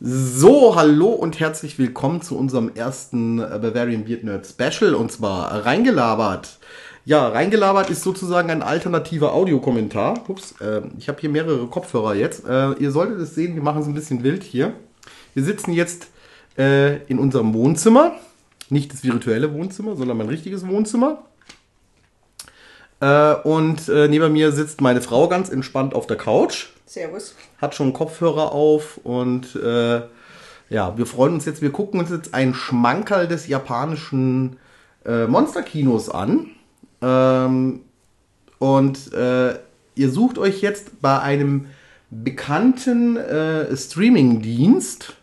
So, hallo und herzlich willkommen zu unserem ersten äh, Bavarian Beard Nerd Special und zwar reingelabert. Ja, reingelabert ist sozusagen ein alternativer Audiokommentar. Ups, äh, ich habe hier mehrere Kopfhörer jetzt. Äh, ihr solltet es sehen, wir machen es ein bisschen wild hier. Wir sitzen jetzt äh, in unserem Wohnzimmer. Nicht das virtuelle Wohnzimmer, sondern mein richtiges Wohnzimmer. Äh, und äh, neben mir sitzt meine Frau ganz entspannt auf der Couch Servus. hat schon Kopfhörer auf und äh, ja, wir freuen uns jetzt, wir gucken uns jetzt einen Schmankerl des japanischen äh, Monsterkinos an. Ähm, und äh, ihr sucht euch jetzt bei einem bekannten äh, Streaming-Dienst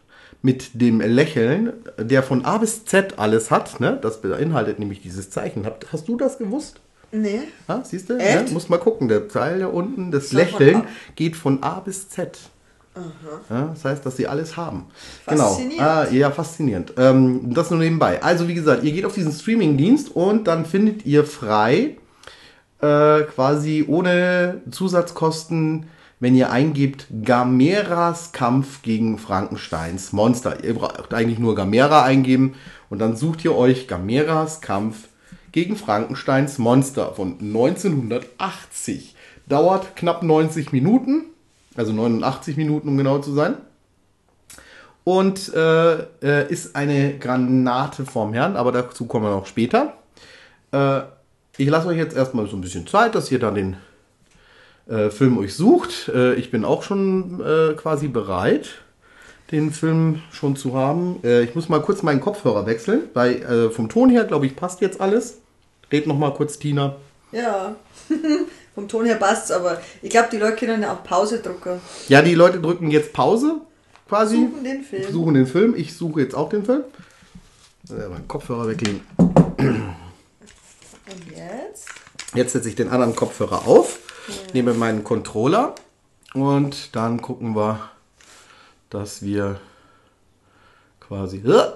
mit dem Lächeln, der von A bis Z alles hat. Ne? Das beinhaltet nämlich dieses Zeichen. Hast du das gewusst? Nee. Ah, siehst du? Ja, muss mal gucken. Der Teil da unten, das von Lächeln, geht von A bis Z. Ja, das heißt, dass sie alles haben. Genau. Faszinierend. Ah, ja, faszinierend. Ähm, das nur nebenbei. Also, wie gesagt, ihr geht auf diesen Streaming-Dienst und dann findet ihr frei, äh, quasi ohne Zusatzkosten, wenn ihr eingebt, Gameras Kampf gegen Frankensteins Monster. Ihr braucht eigentlich nur Gamera eingeben und dann sucht ihr euch Gameras Kampf gegen Frankensteins Monster von 1980. Dauert knapp 90 Minuten, also 89 Minuten, um genau zu sein. Und äh, äh, ist eine Granate vom Herrn, aber dazu kommen wir noch später. Äh, ich lasse euch jetzt erstmal so ein bisschen Zeit, dass ihr dann den äh, Film euch sucht. Äh, ich bin auch schon äh, quasi bereit, den Film schon zu haben. Äh, ich muss mal kurz meinen Kopfhörer wechseln, weil äh, vom Ton her, glaube ich, passt jetzt alles. Red noch mal kurz, Tina. Ja. Vom Ton her passt's, aber ich glaube, die Leute können ja auch Pause drücken. Ja, die Leute drücken jetzt Pause, quasi. Suchen den Film. Suchen den Film. Ich suche jetzt auch den Film. Äh, meinen Kopfhörer weglegen. Und jetzt? Jetzt setze ich den anderen Kopfhörer auf, nehme meinen Controller und dann gucken wir, dass wir quasi äh,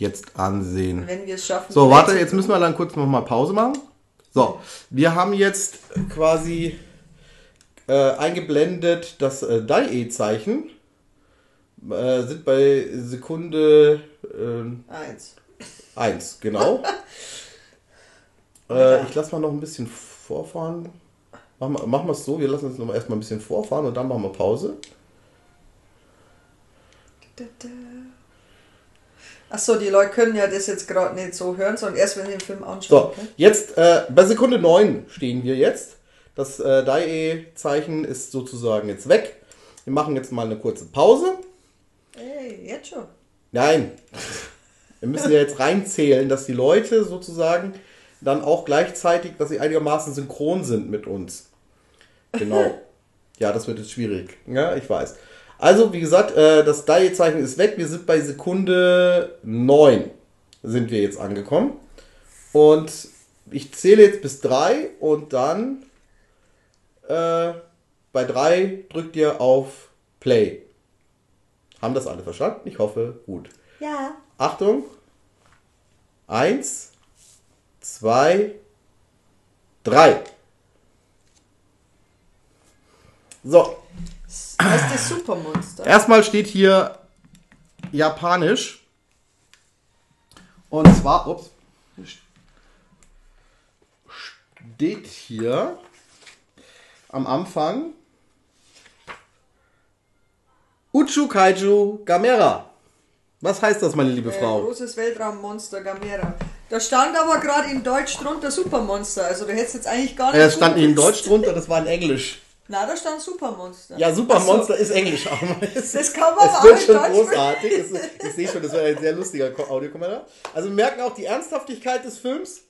jetzt ansehen. Wenn wir es schaffen. So, warte, jetzt müssen wir dann kurz nochmal Pause machen. So, wir haben jetzt quasi äh, eingeblendet das äh, DAE-Zeichen. Äh, sind bei Sekunde äh, Eins. 1, genau. äh, ich lasse mal noch ein bisschen vorfahren. Machen wir, machen wir es so, wir lassen es noch mal erstmal ein bisschen vorfahren und dann machen wir Pause. Achso, die Leute können ja das jetzt gerade nicht so hören, sondern erst wenn sie den Film anschauen. So, okay? jetzt äh, bei Sekunde 9 stehen wir jetzt. Das äh, DAE-Zeichen ist sozusagen jetzt weg. Wir machen jetzt mal eine kurze Pause. Ey, jetzt schon. Nein, wir müssen ja jetzt reinzählen, dass die Leute sozusagen dann auch gleichzeitig, dass sie einigermaßen synchron sind mit uns. Genau. Ja, das wird jetzt schwierig. Ja, ich weiß. Also, wie gesagt, äh, das DAE-Zeichen ist weg. Wir sind bei Sekunde 9 sind wir jetzt angekommen. Und ich zähle jetzt bis 3 und dann äh, bei 3 drückt ihr auf Play. Haben das alle verstanden? Ich hoffe, gut. Ja. Achtung. Eins, zwei, drei. So, Das ist das Supermonster. erstmal steht hier Japanisch. Und zwar, ups, steht hier am Anfang Uchu Kaiju Gamera. Was heißt das, meine liebe Äh, Frau? großes Weltraummonster Gamera. Da stand aber gerade in Deutsch drunter Supermonster. Also du hättest jetzt eigentlich gar nicht. Es stand nicht in Deutsch drunter, das war in Englisch. Na, da stand Supermonster. Ja, Ach so. Supermonster ist Englisch, aber es, Das kann man es wird auch in schon Deutsch großartig. Es ist, ich sehe schon, das war ein sehr lustiger Ko- Audiokommentar. Also wir merken auch, die Ernsthaftigkeit des Films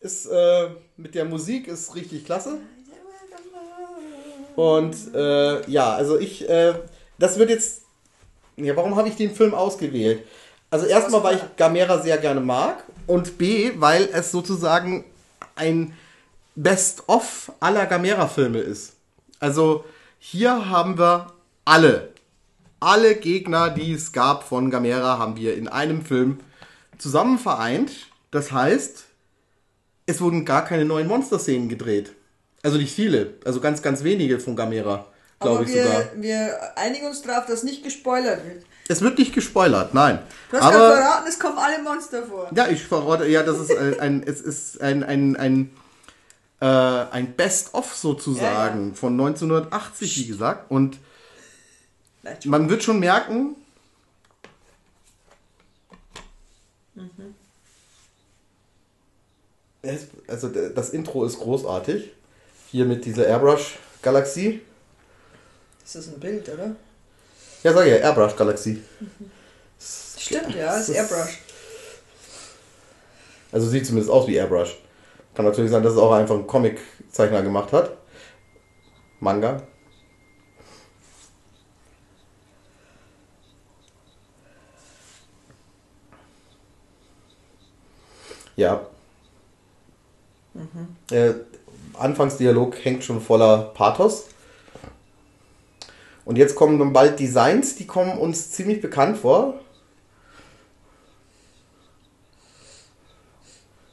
ist äh, mit der Musik ist richtig klasse. Und äh, ja, also ich, äh, das wird jetzt, ja, warum habe ich den Film ausgewählt? Also erstmal, weil ich Gamera sehr gerne mag und B, weil es sozusagen ein Best-of aller Gamera-Filme ist. Also hier haben wir alle, alle Gegner, die es gab von Gamera, haben wir in einem Film zusammen vereint. Das heißt, es wurden gar keine neuen Monster-Szenen gedreht. Also nicht viele, also ganz, ganz wenige von Gamera. glaube ich wir, sogar. wir einigen uns darauf, dass nicht gespoilert wird. Es wird nicht gespoilert, nein. Du hast Aber verraten, es kommen alle Monster vor. ja, ich verrate, ja, das ist ein, ein es ist ein ein ein äh, ein Best-of sozusagen von 1980, wie gesagt. Und man wird schon merken, es, also das Intro ist großartig. Hier mit dieser Airbrush-Galaxie. Das ist ein Bild, oder? Ja, sag ja, Airbrush-Galaxie. Stimmt, ja, Das ist- Airbrush. Also sieht zumindest aus wie Airbrush. Kann natürlich sein, dass es auch einfach ein Comic-Zeichner gemacht hat. Manga. Ja. Äh, Anfangsdialog hängt schon voller Pathos. Und jetzt kommen dann bald Designs, die kommen uns ziemlich bekannt vor.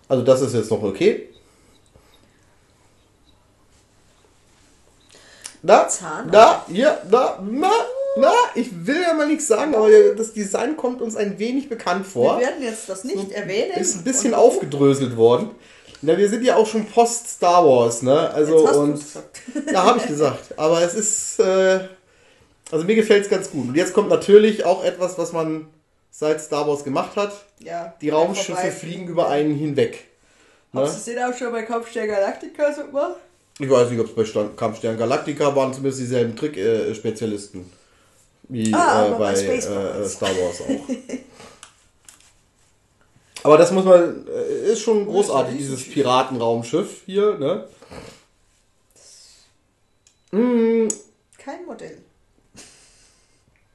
Also das ist jetzt noch okay. Na, Zahn. na, ja, na, na, na, ich will ja mal nichts sagen, aber das Design kommt uns ein wenig bekannt vor. Wir werden jetzt das nicht erwähnen. Ist ein bisschen aufgedröselt worden. Na, wir sind ja auch schon post Star Wars, ne? Also und ja, habe ich gesagt. Aber es ist, äh, also mir gefällt es ganz gut. Und jetzt kommt natürlich auch etwas, was man seit Star Wars gemacht hat. Ja, Die Raumschiffe vorbei- fliegen über einen hinweg. Hast Ne? du den auch schon bei Kampfstern Galactica so gemacht? Ich weiß nicht, ob es bei Stand- Kampfstern Galactica waren zumindest dieselben Trick-Spezialisten. wie Ah, äh, bei bei äh. Star Wars auch. Aber das muss man, äh, ist schon großartig, dieses Piratenraumschiff hier, ne? Mm, Kein Modell.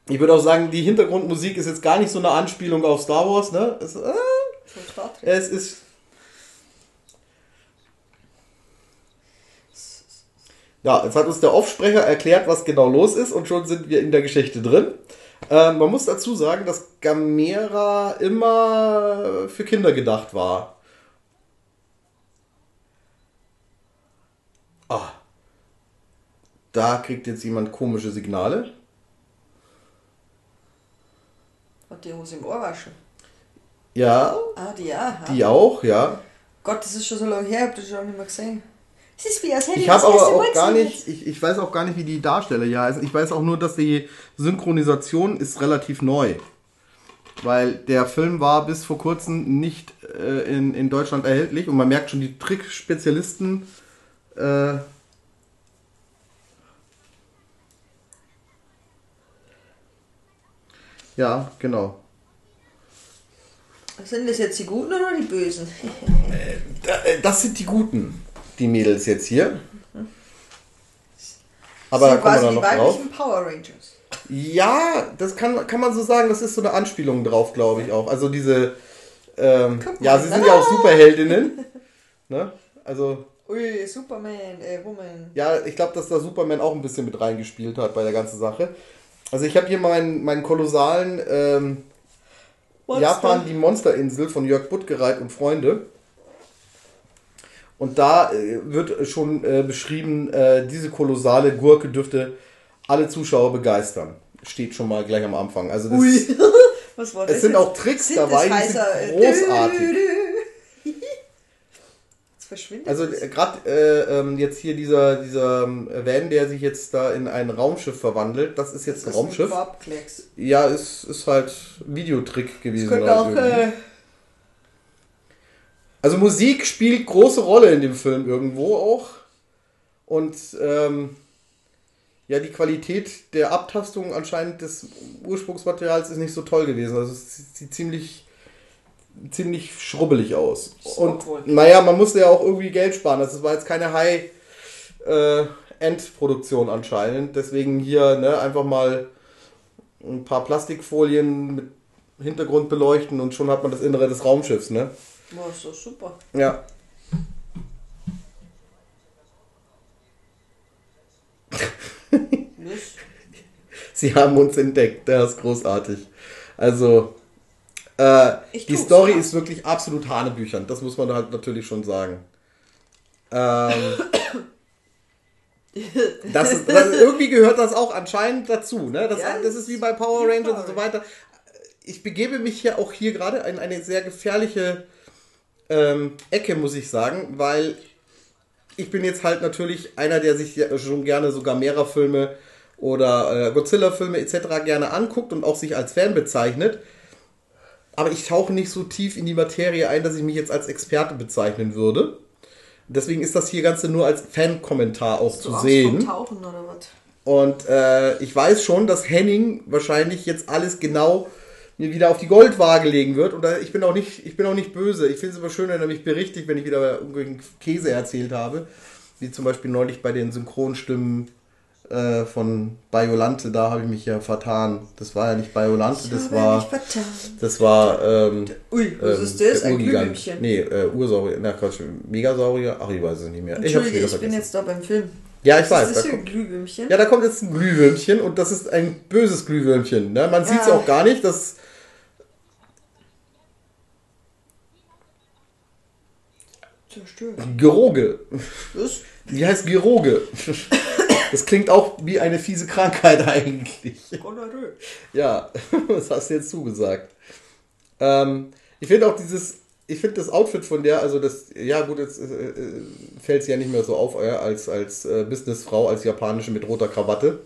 Ich würde auch sagen, die Hintergrundmusik ist jetzt gar nicht so eine Anspielung auf Star Wars, ne? Es, äh, es ist. Ja, jetzt hat uns der Offsprecher erklärt, was genau los ist und schon sind wir in der Geschichte drin. Ähm, man muss dazu sagen, dass Gamera immer für Kinder gedacht war. Ah. Da kriegt jetzt jemand komische Signale. Hat die Hose im Ohr waschen. Ja, Ah, die ja. die auch, ja. Gott, das ist schon so lange her, ich hab das schon nicht mehr gesehen. Es ist wie, als hätte Ich habe aber auch gar nicht, ich, ich weiß auch gar nicht, wie die Darsteller hier heißen. Ich weiß auch nur, dass die Synchronisation ist relativ neu. Weil der Film war bis vor kurzem nicht äh, in, in Deutschland erhältlich und man merkt schon, die Trickspezialisten äh, Ja, genau. Sind das jetzt die Guten oder die Bösen? Da- äh, Das sind die Guten, die Mädels jetzt hier. Aber da sind kommen wir dann noch drauf. Power Rangers. Ja, das kann, kann man so sagen. Das ist so eine Anspielung drauf, glaube ich auch. Also diese, ähm, ja, sie sind ja auch Superheldinnen. ne? Also, Ui, Superman, äh, Woman. ja, ich glaube, dass da Superman auch ein bisschen mit reingespielt hat bei der ganzen Sache. Also ich habe hier meinen, meinen kolossalen ähm. Japan, die Monsterinsel von Jörg Buttgereit und Freunde. Und da äh, wird schon äh, beschrieben, äh, diese kolossale Gurke dürfte alle Zuschauer begeistern. Steht schon mal gleich am Anfang. Also das, Ui. Was war das? es sind auch Tricks dabei, die sind äh, großartig. dü, dü. Jetzt verschwindet Also es. gerade äh, ähm, jetzt hier dieser, dieser ähm, Van, der sich jetzt da in ein Raumschiff verwandelt, das ist jetzt ein Das ist Raumschiff. Farbklecks. Ja, es ist halt Videotrick gewesen. Könnte halt auch, äh, Also Musik spielt große Rolle in dem Film irgendwo auch. Und ähm, ja, die Qualität der Abtastung anscheinend des Ursprungsmaterials ist nicht so toll gewesen. Also es sieht ziemlich, ziemlich schrubbelig aus. Und naja, man musste ja auch irgendwie Geld sparen. Das war jetzt keine High äh, Endproduktion anscheinend. Deswegen hier ne, einfach mal ein paar Plastikfolien mit Hintergrund beleuchten und schon hat man das Innere des Raumschiffs, ne? Boah, ist doch super. Ja. Das, Sie haben uns entdeckt, das ist großartig. Also, äh, die Story ja. ist wirklich absolut hanebüchern, das muss man halt natürlich schon sagen. Ähm, Das, das, irgendwie gehört das auch anscheinend dazu. Ne? Das, Ja, das ist wie bei Power Rangers Power und so weiter. Ich begebe mich ja auch hier gerade in eine sehr gefährliche ähm, Ecke, muss ich sagen, weil ich bin jetzt halt natürlich einer, der sich ja schon gerne so Gamera-Filme oder äh, Godzilla-Filme etc. gerne anguckt und auch sich als Fan bezeichnet. Aber ich tauche nicht so tief in die Materie ein, dass ich mich jetzt als Experte bezeichnen würde. Deswegen ist das hier Ganze nur als Fan-Kommentar auch zu Angst sehen. vom Tauchen oder was? Und äh, ich weiß schon, dass Henning wahrscheinlich jetzt alles genau wieder auf die Goldwaage legen wird. Und da, ich bin auch nicht, ich bin auch nicht böse. Ich finde es aber schön, wenn er mich berichtigt, wenn ich wieder irgendwelchen Käse erzählt habe. Wie zum Beispiel neulich bei den Synchronstimmen äh, von Biolante, da habe ich mich ja vertan. Das war ja nicht Biolante, das war. Das war. Ähm, Ui, was ähm, ist das? Ein. Glühwürmchen. Nee, äh, Ursaurier. Na Quatsch, Megasaurier. Ach, ich weiß es nicht mehr. Ich hab's wieder ich, bin vergessen. jetzt da beim Film. ja, ich weiß. ist da das hier ein Glühwürmchen? ja, da kommt jetzt ein Glühwürmchen und das ist ein böses Glühwürmchen. Ne? Man sieht es Ja. auch gar nicht. Das Zerstört. Geroge. Was? Wie heißt Geroge? Das klingt auch wie eine fiese Krankheit eigentlich. Gonorrhoe. Ja, das hast du jetzt zugesagt. Ähm, ich finde auch dieses, ich finde das Outfit von der, also das, ja gut, jetzt äh, äh, fällt sie ja nicht mehr so auf äh, als, als äh, Businessfrau, als japanische mit roter Krawatte.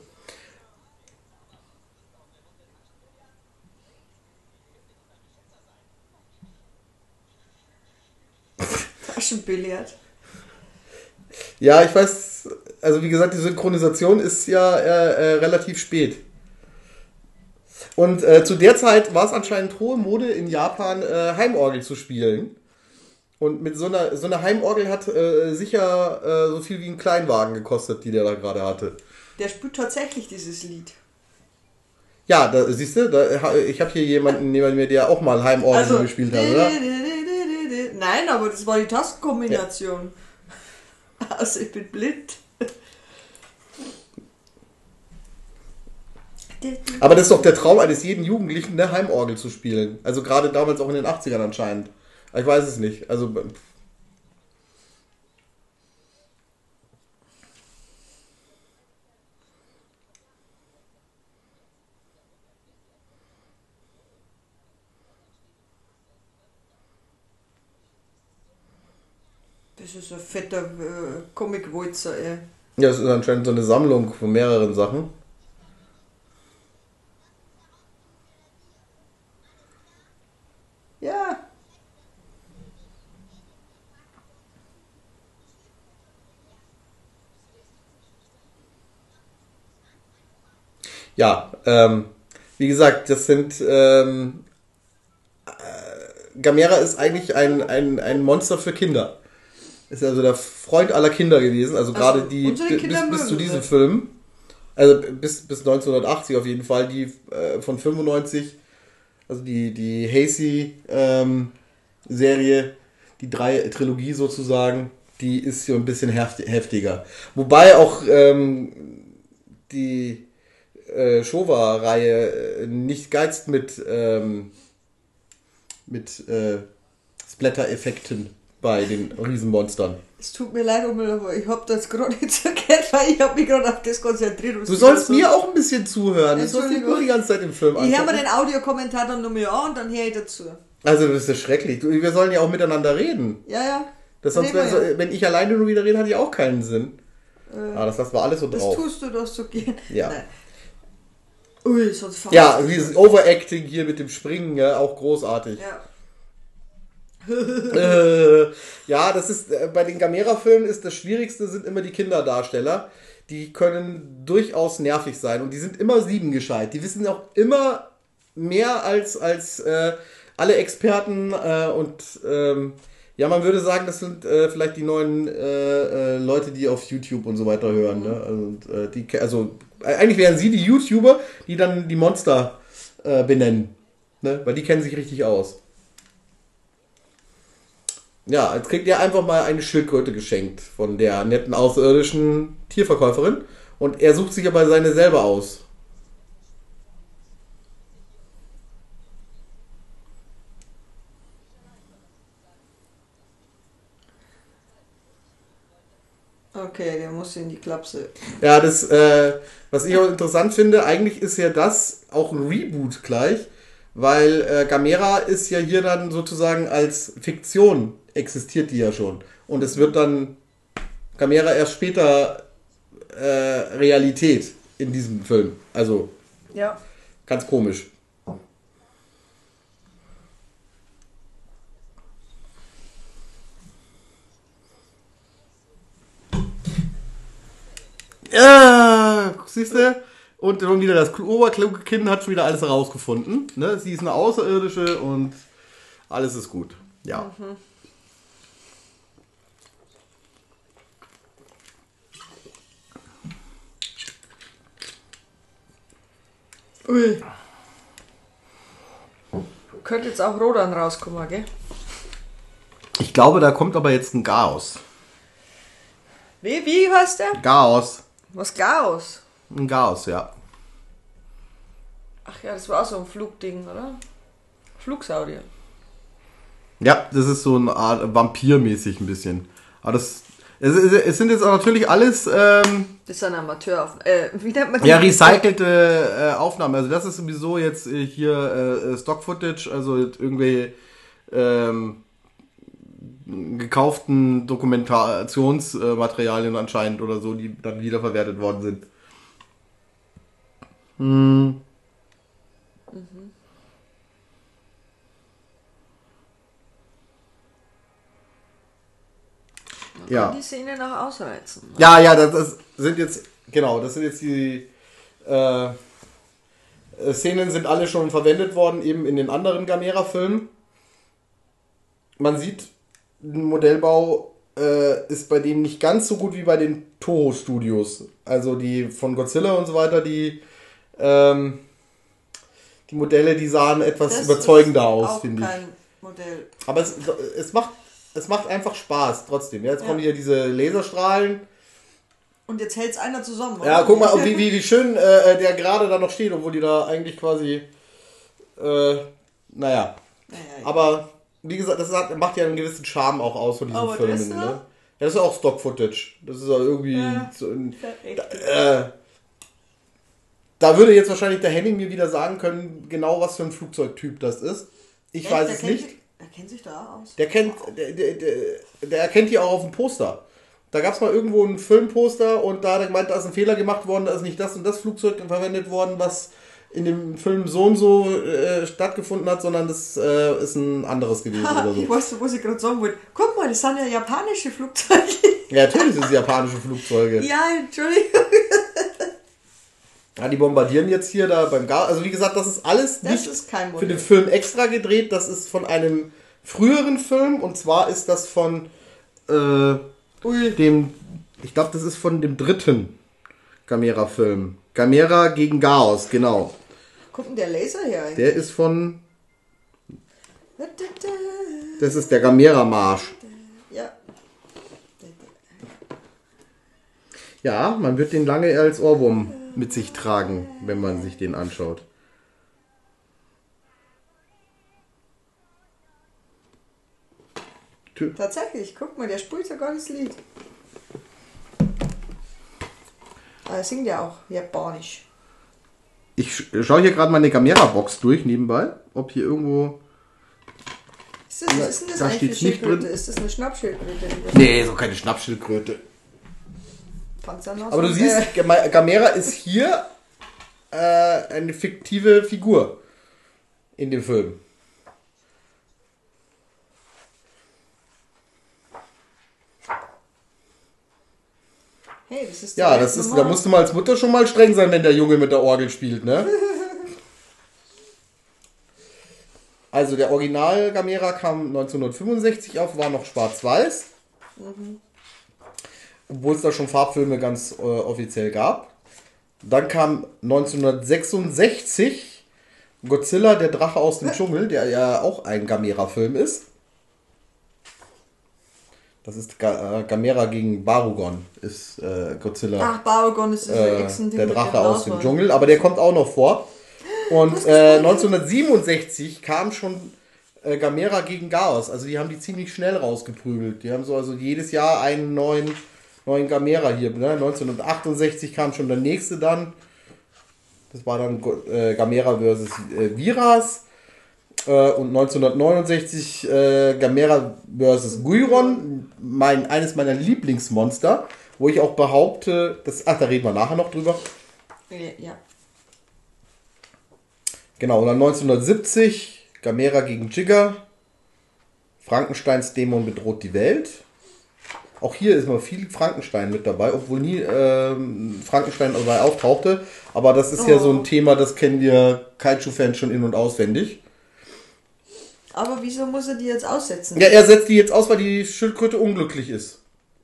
Taschenbillard. Ja, ich weiß, also wie gesagt, die Synchronisation ist ja äh, äh, relativ spät. Und äh, zu der Zeit war es anscheinend hohe Mode in Japan, äh, Heimorgel zu spielen. Und mit so einer, so einer Heimorgel hat äh, sicher äh, so viel wie ein Kleinwagen gekostet, die der da gerade hatte. Der spielt tatsächlich dieses Lied. Ja, da, siehst du, da, ich habe hier jemanden neben mir, der auch mal Heimorgel gespielt hat, oder? Nein, aber das war die Tastenkombination. Also ich bin blind. Aber das ist doch der Traum eines jeden Jugendlichen, ne, Heimorgel zu spielen. Also gerade damals auch in den 80ern anscheinend. Ich weiß es nicht. Also Das ist ein fetter äh, Comic-Wolzer, ey. ja, es ist anscheinend so eine Sammlung von mehreren Sachen. Ja. Ja, ähm, wie gesagt, das sind ähm, äh, Gamera ist eigentlich ein, ein, ein Monster für Kinder. Ist also der Freund aller Kinder gewesen, also gerade die bis, bis zu diesem. Film. Also bis, bis 1980 auf jeden Fall, die äh, von 95, also die, die Hasey ähm, die drei Trilogie sozusagen, die ist so ein bisschen heft, heftiger. Wobei auch ähm, die äh, Showa-Reihe äh, nicht geizt mit, ähm, mit äh, Splatter-Effekten bei den Riesenmonstern. Es tut mir leid, aber ich hab das gerade nicht erkannt, weil ich hab mich gerade auf das konzentriert. Du sollst mir auch ein bisschen zuhören. Du sollst nicht Entschuldigung. nur die ganze Zeit im Film Ich höre mir den Audiokommentar dann nur mehr an und dann höre ich dazu. Also das ist ja schrecklich. Du, wir sollen ja auch miteinander reden. Ja, ja. Das sonst, wär- ja. wenn ich alleine nur wieder rede, hat ja auch keinen Sinn. ah, das lassen wir alles so Das drauf. tust du doch so gern. Ja. Nein. Ui, sonst. Ja, dieses Overacting hier mit dem Springen, ja, auch großartig. Ja. Äh, ja, das ist äh, bei den Gamera-Filmen ist das Schwierigste sind immer die Kinderdarsteller. Die können durchaus nervig sein und die sind immer siebengescheit. Die wissen auch immer mehr als, als äh, alle Experten äh, und ähm, ja, man würde sagen, das sind äh, vielleicht die neuen äh, Leute, die auf YouTube und so weiter hören. Ne? Und, äh, die, ke- also eigentlich wären sie die YouTuber, die dann die Monster benennen. Ne? Weil die kennen sich richtig aus. Ja, jetzt kriegt ihr einfach mal eine Schildkröte geschenkt von der netten außerirdischen Tierverkäuferin. Und er sucht sich aber seine selber aus. Okay, der muss in die Klapse. Ja, das, äh, was ich auch interessant finde, eigentlich ist ja das auch ein Reboot gleich, weil äh, Gamera ist ja hier dann sozusagen als Fiktion existiert die ja schon. Und es wird dann Gamera erst später äh, Realität in diesem Film. Also Ja. ganz komisch. Ja, siehst du? Und schon wieder das oberkluge Kind hat schon wieder alles herausgefunden. Ne? Sie ist eine Außerirdische und alles ist gut. Ja. Ui. Könnte jetzt auch Rodan rauskommen, gell? Ich glaube, da kommt aber jetzt ein Chaos. Wie, wie heißt der? Chaos. Was Chaos? Ein Chaos, ja. Ach ja, das war auch so ein Flugding, oder? Flugsaurier. Ja, das ist so eine Art Vampir-mäßig ein bisschen. Aber das. Es, es, sind jetzt auch natürlich alles ähm, Das ist ein Amateur auf. Äh, wie nennt man ja, recycelte äh, Aufnahmen. Also das ist sowieso jetzt äh, hier äh, Stock-Footage, also irgendwelche ähm, gekauften Dokumentationsmaterialien anscheinend oder so, die dann wiederverwertet worden sind. Hm. Ja. Kann die Szene noch ausreizen. Ja, ja, das, das sind jetzt, genau, das sind jetzt die äh, äh, Szenen sind alle schon verwendet worden, eben in den anderen Gamera-Filmen. Man sieht, ein Modellbau äh, ist bei denen nicht ganz so gut wie bei den Toho-Studios. Also die von Godzilla und so weiter, die, ähm, die Modelle, die sahen etwas Das überzeugender aus, finde ich. Modell. Aber es, es, macht, es macht einfach Spaß trotzdem. Ja, jetzt Ja. kommen hier diese Laserstrahlen. Und jetzt hält's einer zusammen. oder? Ja, guck mal, wie, wie, wie schön äh, der gerade da noch steht, obwohl die da eigentlich quasi. Äh, naja. Ja, ja, ja. Aber wie gesagt, das hat, macht ja einen gewissen Charme auch aus von diesen Filmen. das da? Ne? Ja, das ist auch Stock-Footage. Das ist auch irgendwie. Ja. So ein, Perfekt. äh, da würde jetzt wahrscheinlich der Henning mir wieder sagen können, genau was für ein Flugzeugtyp das ist. Ich Echt? weiß Der es nicht. sich- Er kennt sich da aus. Der kennt, der, der, der, der erkennt die auch auf dem Poster. Da gab es mal irgendwo ein Filmposter und da hat er gemeint, da ist ein Fehler gemacht worden, da ist nicht das und das Flugzeug verwendet worden, was in dem Film so und so äh, stattgefunden hat, sondern das äh, ist ein anderes gewesen oder Ich so. weiß, was ich gerade sagen wollte. Guck mal, das sind ja japanische Flugzeuge. Ja, natürlich sind es japanische Flugzeuge. ja, Entschuldigung. Ja, die bombardieren jetzt hier da beim Gar. Also wie gesagt, das ist alles Das nicht ist für den Film extra gedreht. Das ist von einem früheren Film und zwar ist das von äh, dem, ich glaube, das ist von dem dritten Gamera-Film. Gamera gegen Chaos, genau. Guck mal, der Laser hier eigentlich. Der ist von, das ist der Gamera-Marsch. Ja. Ja, man wird den lange als Ohrwurm mit sich tragen, wenn man sich den anschaut. Tü- Tatsächlich, guck mal, der spielt sogar das Lied. Aber er singt ja auch japanisch. Ich sch- schaue hier gerade meine Gamera-Box durch nebenbei, ob hier irgendwo. Ist das, ist denn das da eigentlich für nicht drin. Ist das eine Schnappschildkröte? Nee, so keine Schnappschildkröte. Aber du siehst, Äh, Gamera ist hier äh, eine fiktive Figur in dem Film. Hey, das ist Ja, das ist, da musst du mal als Mutter schon mal streng sein, wenn der Junge mit der Orgel spielt, ne? Also der Original Gamera kam 1965 auf, war noch schwarz-weiß. Obwohl es da schon Farbfilme ganz äh, offiziell gab. Dann kam 1966 Godzilla, der Drache aus dem Dschungel, der ja auch ein Gamera-Film ist. Das ist Ga äh, Gamera gegen Barugon, ist äh, Godzilla Ach, Barugon ist das äh, Echsen-Ding der Drache aus dem. Dschungel, aber der kommt auch noch vor. Und äh, 1967 kam schon äh, Gamera gegen Chaos. Also die haben die ziemlich schnell rausgeprügelt. Die haben so also jedes Jahr einen neuen neuen Gamera hier. Ne? 1968 kam schon der nächste dann. Das war dann äh, Gamera versus äh, Viras. Äh, und 1969 äh, Gamera versus Guiron, mein, eines meiner Lieblingsmonster, wo ich auch behaupte, das, ach, da reden wir nachher noch drüber. Ja. Genau, und dann 1970 Gamera gegen Jigger. Frankensteins Dämon bedroht die Welt. Auch hier ist mal viel Frankenstein mit dabei, obwohl nie ähm, Frankenstein dabei auftauchte. Aber das ist oh. ja so ein oh. Thema, das kennen wir Kaiju-Fans schon in- und auswendig. Aber wieso muss er die jetzt aussetzen? Ja, er setzt die jetzt aus, weil die Schildkröte unglücklich ist.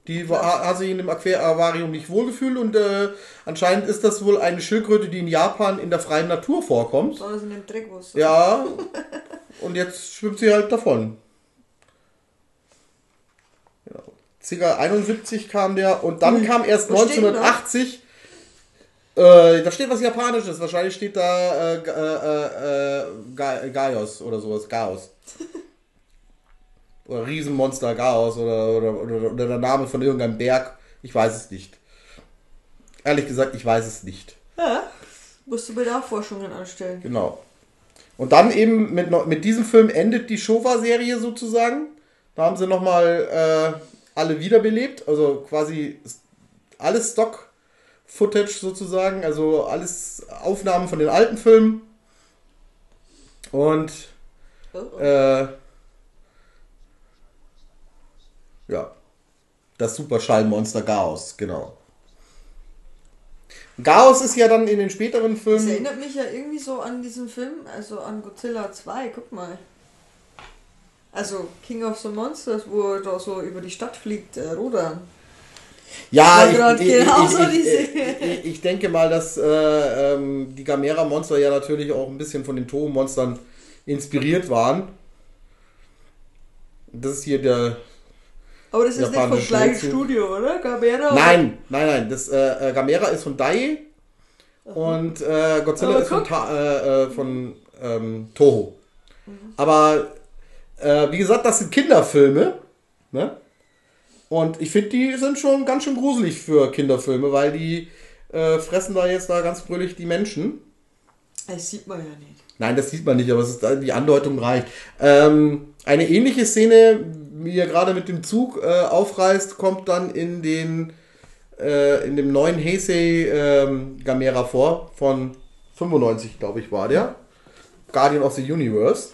Die war, hat sich in dem Aquarium nicht wohlgefühlt und äh, anscheinend ist das wohl eine Schildkröte, die in Japan in der freien Natur vorkommt. Besonders in dem Dreckwurst. Ja. und jetzt schwimmt sie halt davon. Genau. 71 kam der und dann kam erst 1980. Äh, da steht was Japanisches. Wahrscheinlich steht da äh, äh, äh, Gaios oder sowas. Chaos. Oder Riesenmonster Chaos oder, oder, oder, oder der Name von irgendeinem Berg. Ich weiß es nicht. Ehrlich gesagt, ich weiß es nicht. Ja, musst du Bedarfforschungen anstellen. Genau. Und dann eben mit, mit diesem Film endet die Showa-Serie sozusagen. Da haben sie nochmal äh, alle wiederbelebt. Also quasi alles Stock-Footage sozusagen. Also alles Aufnahmen von den alten Filmen. Und oh, oh. Äh, Ja. Das Superschallmonster Chaos, genau. Chaos ist ja dann in den späteren Filmen. Das erinnert mich ja irgendwie so an diesen Film, also an Godzilla 2, guck mal. Also King of the Monsters, wo er da so über die Stadt fliegt, äh, rudern. Ja, ich, ich, ich, ich, denke mal, dass äh, ähm, die Gamera-Monster ja natürlich auch ein bisschen von den Toho-Monstern inspiriert waren. Das ist hier der aber das ist nicht vom gleichen Studio, oder? Gamera? Nein, nein, nein. Das, äh, äh Gamera ist von Dai und äh, Godzilla ist von, äh, äh, von ähm, Toho. Mhm. Aber wie gesagt, das sind Kinderfilme. Ne? Und ich finde, die sind schon ganz schön gruselig für Kinderfilme, weil die äh, fressen da jetzt da ganz fröhlich die Menschen. Das sieht man ja nicht. Nein, das sieht man nicht, aber es ist, die Andeutung reicht. Ähm, eine ähnliche Szene wie er gerade mit dem Zug äh, aufreißt, kommt dann in den äh, in dem neuen Heisei ähm, Gamera vor, von 95, glaube ich, war der. Guardian of the Universe.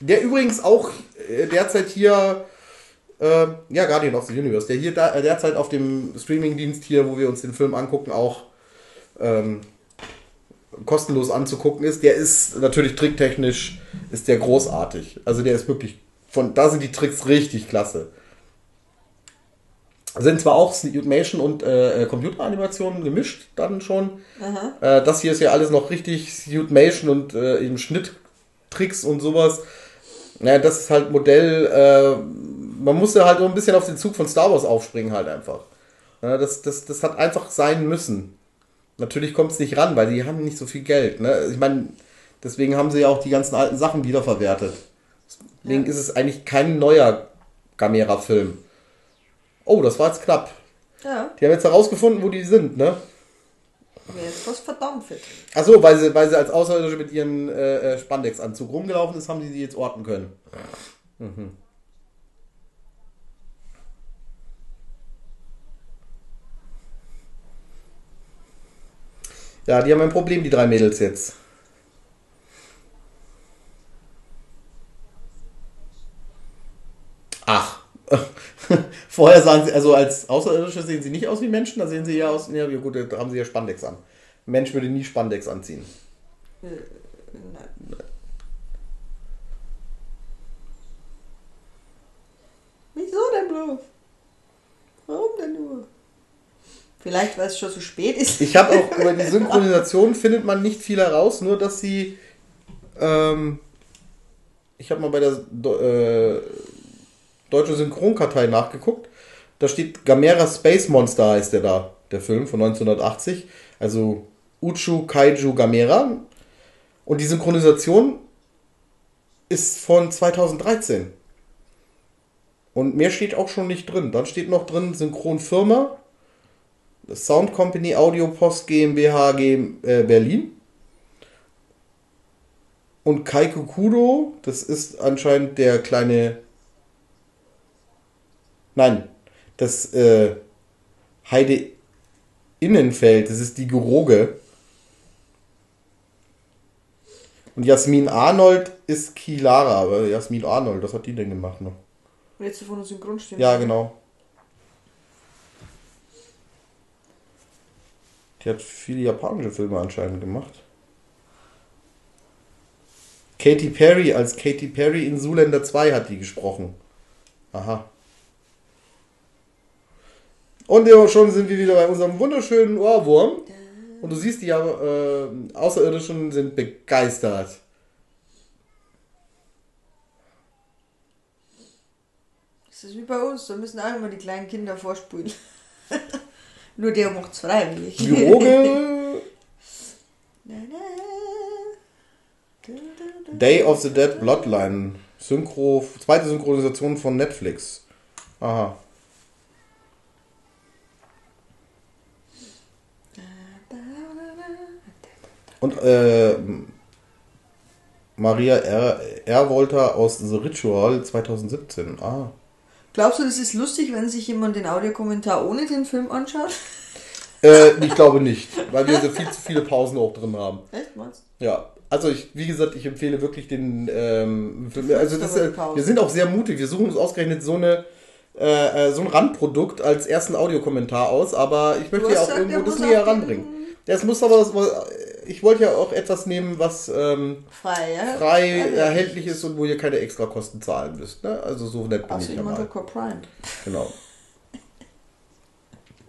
Der übrigens auch äh, derzeit hier, äh, ja, Guardian of the Universe, der hier da, äh, derzeit auf dem Streamingdienst hier, wo wir uns den Film angucken, auch ähm, kostenlos anzugucken ist. Der ist natürlich tricktechnisch, ist der großartig. Also der ist wirklich von da sind die Tricks richtig klasse. Sind zwar auch Animation und äh, Computeranimationen gemischt dann schon. Äh, das hier ist ja alles noch richtig Suitmation und äh, eben Schnitttricks und sowas. Naja, das ist halt Modell. Man musste halt so ein bisschen auf den Zug von Star Wars aufspringen, halt einfach. Ja, das, das, das hat einfach sein müssen. Natürlich kommt es nicht ran, weil die haben nicht so viel Geld. Ne? Ich meine, deswegen haben sie ja auch die ganzen alten Sachen wiederverwertet. Deswegen ja. ist es eigentlich kein neuer Gamera-Film. Oh, das war jetzt knapp. Ja. Die haben jetzt herausgefunden, wo die sind, ne? Wäre jetzt was verdammt fit. Achso, weil sie, weil sie als Außerirdische mit ihren äh, äh, Spandex-Anzug rumgelaufen ist, haben sie sie jetzt orten können. Mhm. Ja, die haben ein Problem, die drei Mädels jetzt. Ach. Vorher sahen sie, also als Außerirdische sehen sie nicht aus wie Menschen, da sehen sie ja aus, ja gut, da haben sie ja Spandex an. Ein Mensch würde nie Spandex anziehen. Äh, nein. Wieso denn bloß? Warum denn nur? Vielleicht, weil es schon zu spät ist. Ich habe auch über die Synchronisation findet man nicht viel heraus, nur dass sie. Ähm, ich habe mal bei der äh, deutsche Synchronkartei nachgeguckt. Da steht Gamera Space Monster heißt der da, der Film von 1980. Also Uchu Kaiju Gamera. Und die Synchronisation ist von 2013. Und mehr steht auch schon nicht drin. Dann steht noch drin Synchronfirma Sound Company Audio Post GmbH äh, Berlin. Und Kaiko Kudo, das ist anscheinend der kleine. Nein, das äh, Heide Innenfeld, das ist die Geroge. Und Jasmin Arnold ist Kilara, aber Jasmin Arnold, was hat die denn gemacht noch? Jetzt von uns Synchronstimme. Ja, genau. Die hat viele japanische Filme anscheinend gemacht. Katy Perry als Katy Perry in Zoolander 2 hat die gesprochen. Aha. Und schon sind wir wieder bei unserem wunderschönen Ohrwurm. Und du siehst, die äh, Außerirdischen sind begeistert. Das ist wie bei uns, da müssen auch immer die kleinen Kinder vorspülen. Nur der macht es freiwillig. Du. Day of the Dead Bloodline. Synchro, zweite Synchronisation von Netflix. Aha. Und äh, Maria R. Erwolter aus The Ritual 2017. Ah. Glaubst du, das ist lustig, wenn sich jemand den Audiokommentar ohne den Film anschaut? Äh, ich glaube nicht, weil wir so viel zu viele Pausen auch drin haben. Echt, meinst Ja, also ich, wie gesagt, ich empfehle wirklich den ähm, Film. Also das, äh, wir sind auch sehr mutig. Wir suchen uns ausgerechnet so eine äh, äh, so ein Randprodukt als ersten Audiokommentar aus, aber ich möchte ja auch irgendwo das näher ranbringen. Es muss aber, ich wollte ja auch etwas nehmen, was ähm? Frei, ja? frei Also, erhältlich ist und wo ihr keine extra Kosten zahlen müsst. Ne? Also so nett bin Also ich ja mal. Prime. Genau.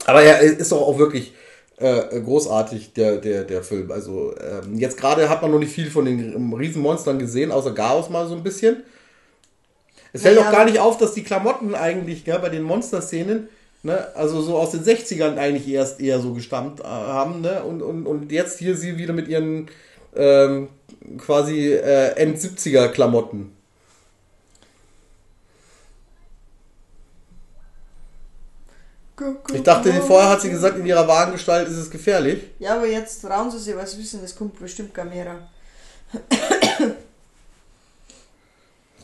Aber er ist doch auch wirklich äh, großartig, der, der, der Film. Also ähm, jetzt gerade hat man noch nicht viel von den Riesenmonstern gesehen, außer Chaos mal so ein bisschen. Es fällt Naja, auch gar nicht auf, dass die Klamotten eigentlich gell, bei den Monsterszenen, ne, also so aus den 60ern eigentlich erst eher so gestammt äh, haben, ne? Und, und, und jetzt hier sie wieder mit ihren ähm, quasi äh, End-70er Klamotten. Ich dachte, vorher hat sie gesagt, in ihrer Wagengestalt ist es gefährlich. Ja, aber jetzt trauen sie sich, sie wissen, es kommt bestimmt Gamera.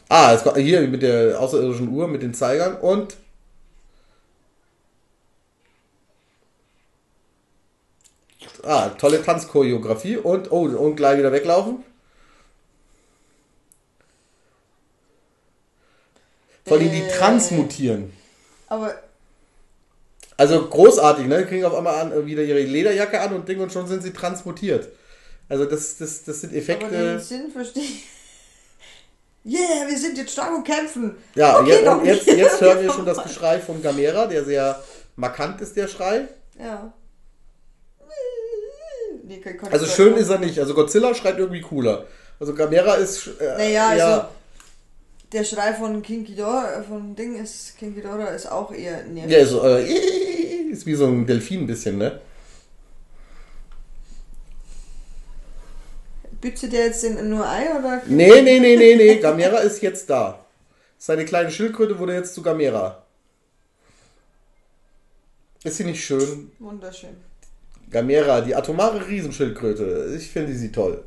Ah, es war hier mit der außerirdischen Uhr, mit den Zeigern und. Ah, tolle Tanzchoreografie und, oh, und gleich wieder weglaufen. Vor allem die Äh. transmutieren. Aber Also großartig, ne? Die kriegen auf einmal an, wieder ihre Lederjacke an und Ding und schon sind sie transmutiert. Also das, das, das sind Aber den Effekte. Sinn verstehe ich. Yeah, wir sind jetzt stark und kämpfen. Ja, Okay, jetzt, und jetzt, jetzt hören wir schon das Geschrei von Gamera, der sehr markant ist, der Schrei. Ja. Kann Also schön ist er nicht. Also Godzilla schreit irgendwie cooler. Also Gamera ist. Äh, Naja, also ja, der Schrei von King Ghidorah, von Ding ist, King Ghidorah ist auch eher nervig. ja, so, äh, ist wie so ein Delfin ein bisschen, ne? Bütze der jetzt in nur Ei oder? Nee, nee, nee, nee, nee. Gamera ist jetzt da. Seine kleine Schildkröte wurde jetzt zu Gamera. Ist sie nicht schön? Wunderschön. Gamera, die atomare Riesenschildkröte. Ich finde sie toll.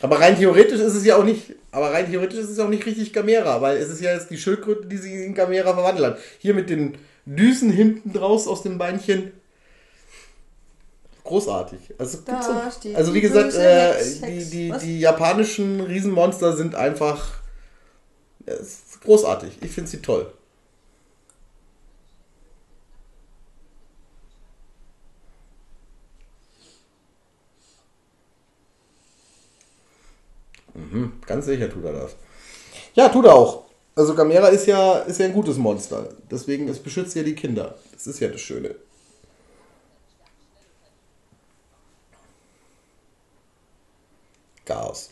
Aber rein theoretisch ist es ja auch nicht, aber rein theoretisch ist es auch nicht richtig Gamera, weil es ist ja jetzt die Schildkröte, die sie in Gamera verwandelt hat. Hier mit den Düsen hinten draus aus dem Beinchen. Großartig. Also, Da gibt's auch- also wie gesagt, äh, die, die, die japanischen Riesenmonster sind einfach ist großartig. Ich finde sie toll. Mhm, ganz sicher tut er das. Ja, tut er auch. Also Gamera ist ja, ist ja ein gutes Monster. Deswegen, es beschützt ja die Kinder. Das ist ja das Schöne. Chaos.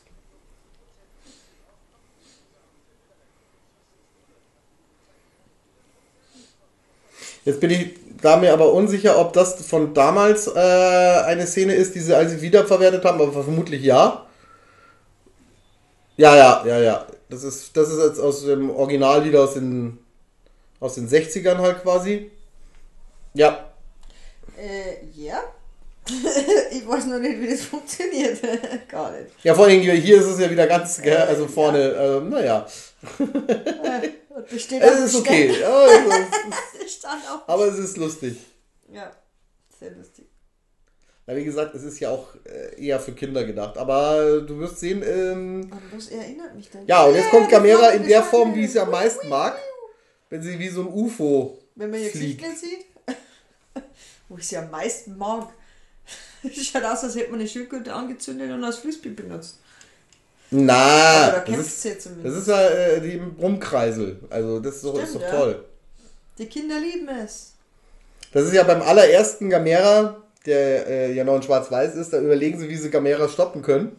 Jetzt bin ich da mir aber unsicher, ob das von damals äh, eine Szene ist, die sie also wiederverwertet haben, aber vermutlich ja. Ja, ja, ja, ja. Das ist, das ist jetzt aus dem Original wieder aus den, aus den 60ern halt quasi. Ja. Äh, ja. ich weiß noch nicht, wie das funktioniert. Gar nicht. Ja, vor allem hier ist es ja wieder ganz, gell, also vorne, äh, naja. Und das steht Es ist okay. Ja, es ist- Das aber es ist lustig. Ja, sehr lustig. Na, wie gesagt, es ist ja auch äh, eher für Kinder gedacht. Aber du wirst sehen, ähm, was erinnert mich denn? ja, und jetzt kommt das Gamera in das der Form, wie ich sie am meisten mag. Wenn sie wie so ein UFO Wenn man ihr fliegt. Gesicht sieht, wo ich sie am meisten mag. Schaut aus, als hätte man eine Schildkröte angezündet und als Frisbee benutzt. Na, Aber da das ist, ja das ist ja äh, die Brummkreisel. Also das ist doch, ist Stimmt, doch ja. toll. Die Kinder lieben es. Das ist ja beim allerersten Gamera, der äh, ja noch in Schwarz-Weiß ist, da überlegen sie, wie sie Gamera stoppen können.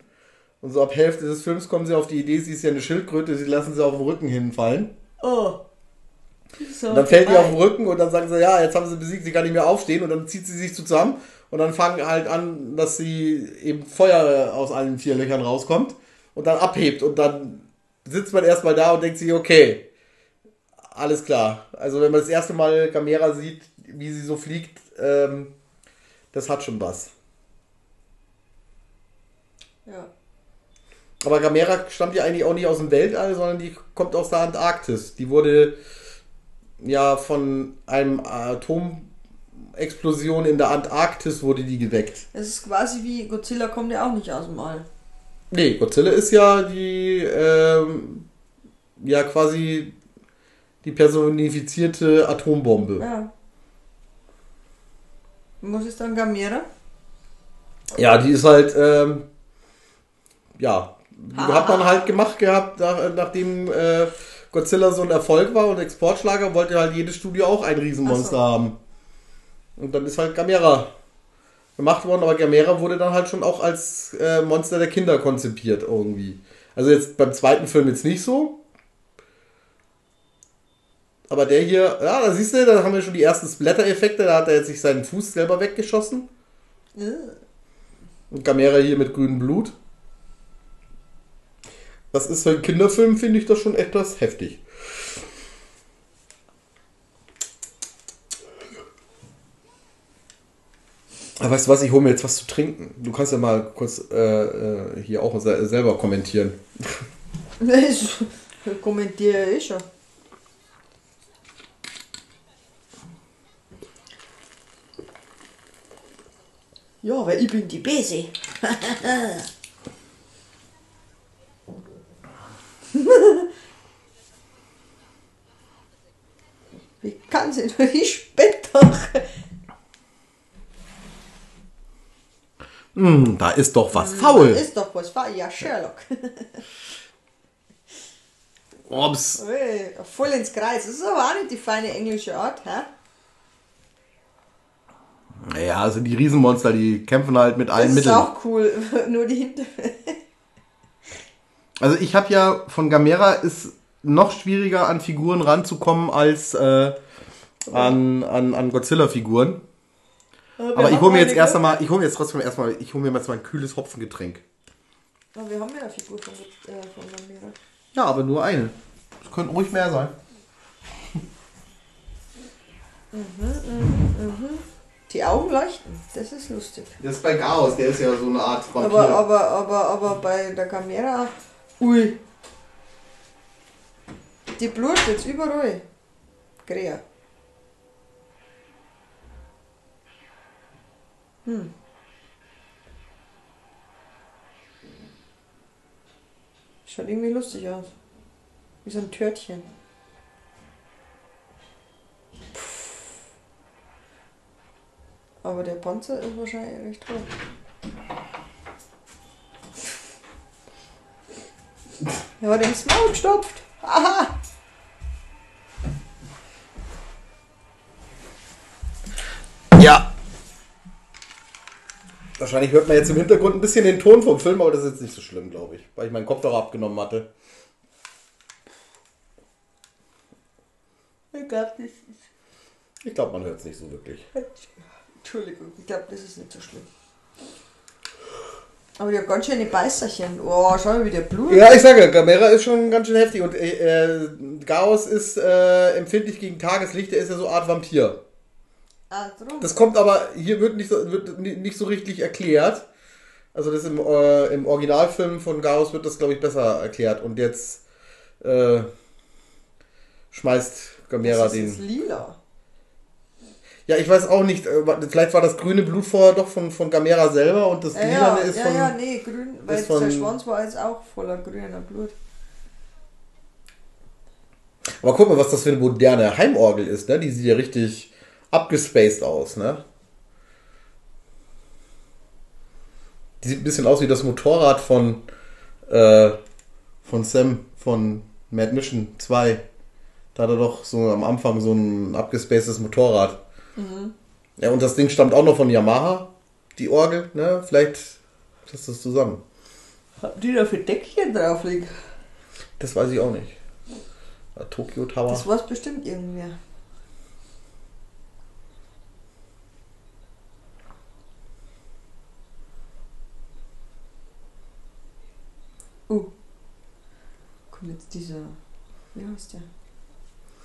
Und so ab Hälfte des Films kommen sie auf die Idee, sie ist ja eine Schildkröte, sie lassen sie auf den Rücken hinfallen. Oh. So, Und dann fällt die auf den Rücken und dann sagen sie, ja, jetzt haben sie besiegt, sie kann nicht mehr aufstehen und dann zieht sie sich zusammen und dann fangen halt an, dass sie eben Feuer aus allen vier Löchern rauskommt und dann abhebt und dann sitzt man erstmal da und denkt sich, okay, alles klar. Also wenn man das erste Mal Gamera sieht, wie sie so fliegt, ähm, das hat schon was. Ja. Aber Gamera stammt ja eigentlich auch nicht aus dem Weltall, sondern die kommt aus der Antarktis. Die wurde ja von einem Atomexplosion in der Antarktis wurde die geweckt. Es ist quasi wie Godzilla kommt ja auch nicht aus dem All. Nee, Godzilla ist ja die ähm, ja quasi die personifizierte Atombombe. Ja. Was ist dann Gamera? Ja, die ist halt ähm, ja, Ha. hat man halt gemacht gehabt, nach, nachdem äh, Godzilla so ein Erfolg war und Exportschlager, wollte halt jedes Studio auch ein Riesenmonster so. haben. Und dann ist halt Gamera gemacht worden, aber Gamera wurde dann halt schon auch als äh, Monster der Kinder konzipiert irgendwie. Also jetzt beim zweiten Film jetzt nicht so. Aber der hier, ja, da siehst du, da haben wir schon die ersten Splatter-Effekte, da hat er jetzt sich seinen Fuß selber weggeschossen. Äh. Und Gamera hier mit grünem Blut. Das ist für einen Kinderfilm, finde ich das schon etwas heftig. Aber weißt du was, ich hole mir jetzt was zu trinken. Du kannst ja mal kurz äh, äh, hier auch se selber kommentieren. Ich kommentiere ich schon. Ja, weil ich bin die Bese. Wie kann sie nur die spät Hm, da ist doch was faul. Ist doch was, war ja Sherlock. Ups. Ui, voll ins Kreis. Das ist aber auch nicht die feine englische Art, hä? Naja, also die Riesenmonster, die kämpfen halt mit allen Das ist Mitteln. auch cool. Nur die Hinter. Also ich habe ja von Gamera ist noch schwieriger an Figuren ranzukommen als äh, an, an, an Godzilla-Figuren. Aber ich hole mir jetzt erst einmal, ich hole mir jetzt trotzdem erstmal, ich hole mir jetzt mal ein kühles Hopfengetränk. Aber wir haben ja eine Figur von, äh, von Gamera. Ja, aber nur eine. Es könnten ruhig mehr sein. Die Augen leuchten. Das ist lustig. Das ist bei Chaos, der ist ja so eine Art Vampir. Aber, aber, aber, aber bei der Gamera. Ui. Die Blut jetzt überall. Grea. Hm. Schaut irgendwie lustig aus. Wie so ein Törtchen. Aber der Panzer ist wahrscheinlich recht toll. Er hat ins Maul gestopft. Aha! Wahrscheinlich hört man jetzt im Hintergrund ein bisschen den Ton vom Film, aber das ist jetzt nicht so schlimm, glaube ich, weil ich meinen Kopfhörer abgenommen hatte. Ich glaube, das ist. Ich glaube, man hört es nicht so wirklich. Entschuldigung, ich glaube, das ist nicht so schlimm. Aber die haben ganz schöne Beißerchen. Oh, schau mal, wie der Blut. Ja, ich sage, Gamera ist schon ganz schön heftig und äh, äh, Gauss ist äh, empfindlich gegen Tageslicht, der ist ja so eine Art Vampir. Drum. Das kommt aber, hier wird nicht so, wird ni- nicht so richtig erklärt. Also das im, äh, im Originalfilm von Gauss wird das, glaube ich, besser erklärt. Und jetzt äh, schmeißt Gamera das ist den. lila. Ja, ich weiß auch nicht, äh, vielleicht war das grüne Blut vorher doch von, von Gamera selber und das Ja, ja, Lilane ist ja, von... ja, nee, grün, weil von- der Schwanz war jetzt auch voller grüner Blut. Aber guck mal, was das für eine moderne Heimorgel ist, ne? Die sieht ja richtig abgespaced aus, ne? Die sieht ein bisschen aus wie das Motorrad von, äh, von Sam von Mad Mission 2. Da hat er doch so am Anfang so ein abgespacedes Motorrad. Ja, und das Ding stammt auch noch von Yamaha, die Orgel, ne? Vielleicht ist das zusammen. Haben die da für Deckchen drauf liegen? Das weiß ich auch nicht. Tokyo Tower. Das war's bestimmt irgendwer. Uh. Kommt jetzt dieser. Wie heißt der?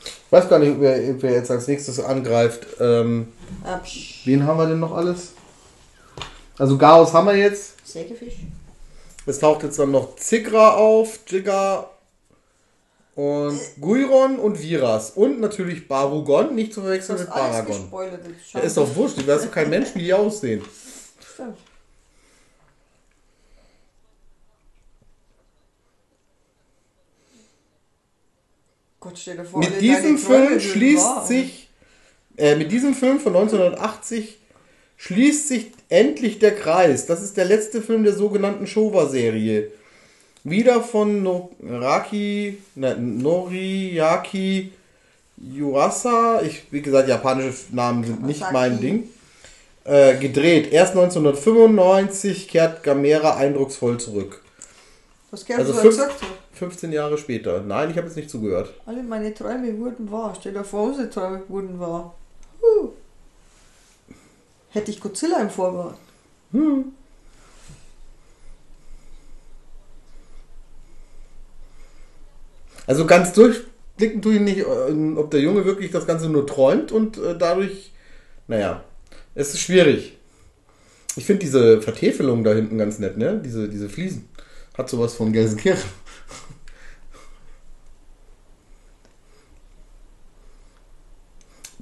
Ich weiß gar nicht, wer, wer jetzt als nächstes angreift. Ähm, Ah, psch. wen haben wir denn noch alles? Also Gauss haben wir jetzt. Sägefisch? Es taucht jetzt dann noch Zigra auf, Jigga und Guiron und Viras. Und natürlich Barugon, nicht zu verwechseln mit Baragon. Ja, ist doch wurscht, du weißt doch kein Mensch, wie die aussehen. Stimmt. Gott, stell dir vor, Mit diesem Film schließt sich, äh, mit diesem Film von 1980 schließt sich endlich der Kreis. Das ist der letzte Film der sogenannten Showa-Serie. Wieder von Noraki, ne, Noriaki Yuasa. Ich, wie gesagt, japanische Namen sind nicht Masaki. mein Ding. Äh, gedreht. Erst 1995 kehrt Gamera eindrucksvoll zurück. Was Gerd Also so fünf- gesagt. 15 Jahre später. Nein, ich habe jetzt nicht zugehört. Alle meine Träume wurden wahr. Stell dir vor, unsere Träume wurden wahr. Huh. Hätte ich Godzilla im Vorgarten. Also ganz durchblicken tue ich nicht, äh, ob der Junge wirklich das Ganze nur träumt und äh, dadurch, naja, es ist schwierig. Ich finde diese Vertäfelung da hinten ganz nett, ne? Diese, diese Fliesen. Hat sowas von Gelsenkirchen.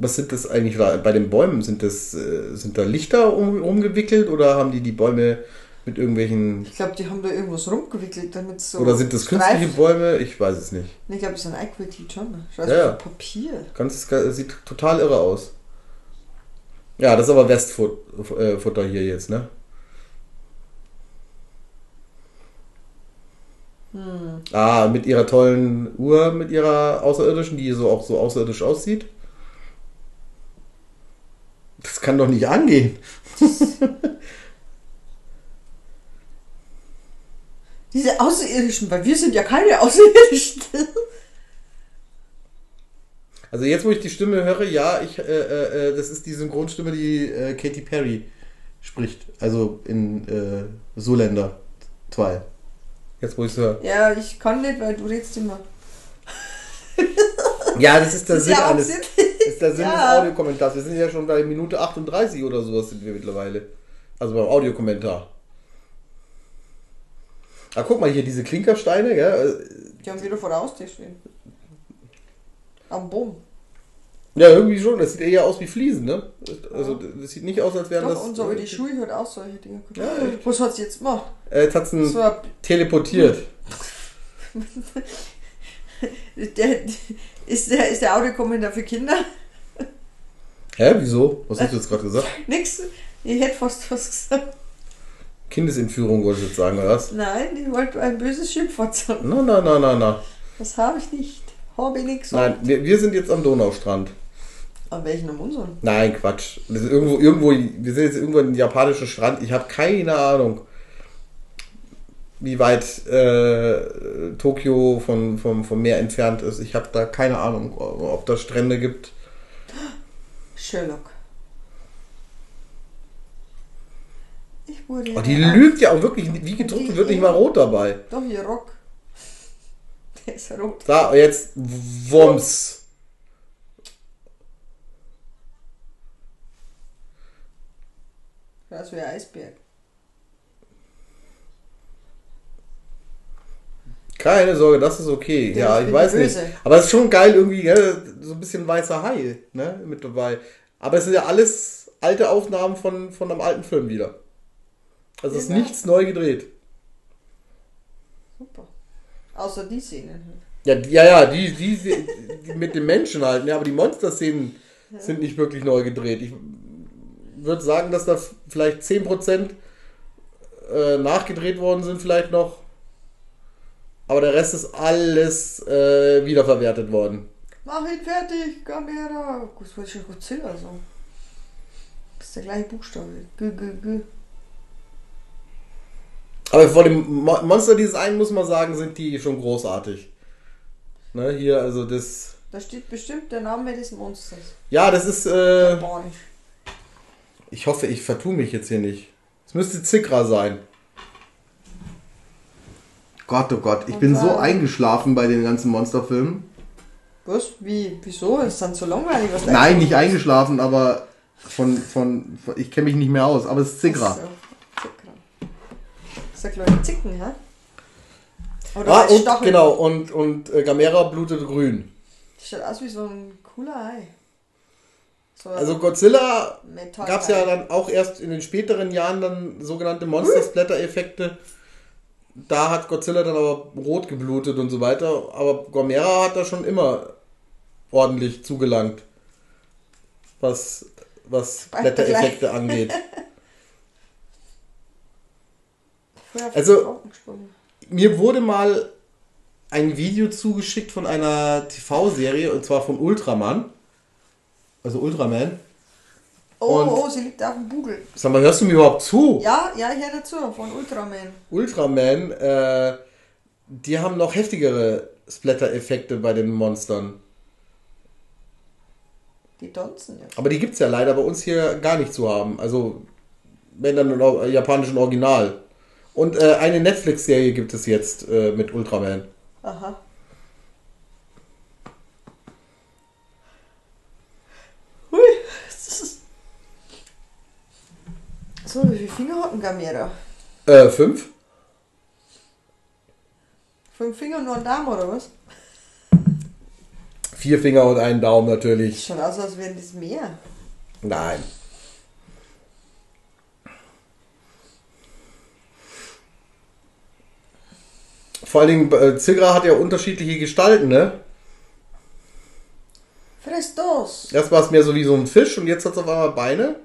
Was sind das eigentlich da- bei den Bäumen? Sind das äh, sind da Lichter um, umgewickelt oder haben die die Bäume mit irgendwelchen Ich glaube, die haben da irgendwas rumgewickelt, damit so. oder sind das künstliche Bäume? Ich weiß es nicht. Nee, ich glaube, das sind einquartiert schon. Scheiß Ja, ja, ja. Papier. Ganz, sieht total irre aus. Ja, das ist aber Westfutter hier jetzt, ne? Hm. Ah, mit ihrer tollen Uhr, mit ihrer außerirdischen, die so auch so außerirdisch aussieht. Das kann doch nicht angehen. Diese Außerirdischen, weil wir sind ja keine Außerirdischen. Also jetzt, wo ich die Stimme höre, ja, ich, äh, äh, äh, das ist die Synchronstimme, die äh, Katy Perry spricht. Also in äh, Zoolander 2. Jetzt, wo ich es höre. ja, ich kann nicht, weil du redest immer. Ja, das ist der Das ist Sinn ja eines. Sinn. Das ist der Sinn Ja. des Audiokommentars. Wir sind ja schon bei Minute 38 oder sowas sind wir mittlerweile. Also beim Audiokommentar. Ah, guck mal hier, diese Klinkersteine, gell? Die haben wieder vor der Haustür stehen. Am Boom. Ja, irgendwie schon. Das sieht eher aus wie Fliesen, ne? Also, das sieht nicht aus, als wären Doch, das. unser alte Schule hat auch solche Dinge. Ja. Was hat sie jetzt gemacht? Äh, jetzt So ein teleportiert. Der, ist, der, ist der Audiokommentar für Kinder? Hä, wieso? Was hast du jetzt gerade gesagt? Nix. Ich hätte fast was gesagt. Kindesentführung wollte ich jetzt sagen, oder was? Nein, ich wollte ein böses Schimpfwort sagen. Na, na, na, na, na. Das habe ich nicht. Habe ich nicht Nein, wir, wir sind jetzt am Donaustrand. An welchen am unseren? Nein, Quatsch. Das ist irgendwo, irgendwo, wir sind jetzt irgendwo im japanischen Strand. Ich habe keine Ahnung, wie weit äh, Tokio von, vom, vom Meer entfernt ist. Ich habe da keine Ahnung, ob da Strände gibt. Sherlock. Ich wurde Oh, die lügt ja auch wirklich wie gedruckt wird nicht mal rot dabei. Doch, hier Rock. Der ist rot. Da, jetzt Wumms. Das ein Eisberg. Keine Sorge, das ist okay. Der ja, ich weiß die nicht. Aber es ist schon geil irgendwie, gell? so ein bisschen weißer Hai ne? mit dabei. Aber es sind ja alles alte Aufnahmen von, von einem alten Film wieder. Also es ist Genau. nichts neu gedreht. Super. Außer die Szenen. Ja, die- ja, ja, die, die, die mit den Menschen halt, ne? aber die Monster-Szenen sind nicht wirklich neu gedreht. Ich würde sagen, dass da vielleicht 10% äh, nachgedreht worden sind, vielleicht noch. Aber der Rest ist alles äh, wiederverwertet worden. Mach ihn fertig, Kamera. Was wollte ich Godzilla so? Das ist der gleiche Buchstabe. G, G, G. Aber vor dem Mo Monster-Design muss man sagen, sind die schon großartig. Ne, hier, also das. Da steht bestimmt der Name des Monsters. Ja, das ist. Äh, Japanisch. ich hoffe, ich vertue mich jetzt hier nicht. Es müsste Zikra sein. Gott, oh Gott, ich bin so eingeschlafen bei den ganzen Monsterfilmen. Was? Wie? Wieso? Ist dann so langweilig? Was Nein, nicht eingeschlafen, aber von, von, von ich kenne mich nicht mehr aus, aber es ist Zikra. So, Zikra. Das ist ja kleine Zicken, hä? Oder Ah, und, Stachel. genau, und, und äh, Gamera blutet grün. Das schaut aus wie so ein cooler Ei. So Also Godzilla gab es ja dann auch erst in den späteren Jahren dann sogenannte Monster-Splatter-Effekte. Da hat Godzilla dann aber rot geblutet und so weiter. Aber Gomera hat da schon immer ordentlich zugelangt, was, was Splatter-Effekte angeht. Also-. Mir wurde mal ein Video zugeschickt von einer TV-Serie und zwar von Ultraman. Also Ultraman. Oh, und- oh, sie liegt auf dem Bugel. Sag mal, hörst du mir überhaupt zu? Ja, ja, ich höre dazu, von Ultraman. Ultraman, äh, die haben noch heftigere Splatter-Effekte bei den Monstern. Die tanzen ja. Aber die gibt's ja leider bei uns hier gar nicht zu haben. Also, wenn dann im japanischen Original. Und äh, eine Netflix-Serie gibt es jetzt äh, mit Ultraman. Aha. Hui. das ist- So, wie viele Finger hat ein Gamera? Äh, fünf? Fünf Finger und nur ein Daumen oder was? Vier Finger und einen Daumen natürlich. Schaut aus, als wären das mehr. Nein. Vor allen Dingen, äh, Zigra hat ja unterschiedliche Gestalten, ne? Fress das! Erst war es mehr so wie so ein Fisch und jetzt hat es auf einmal Beine.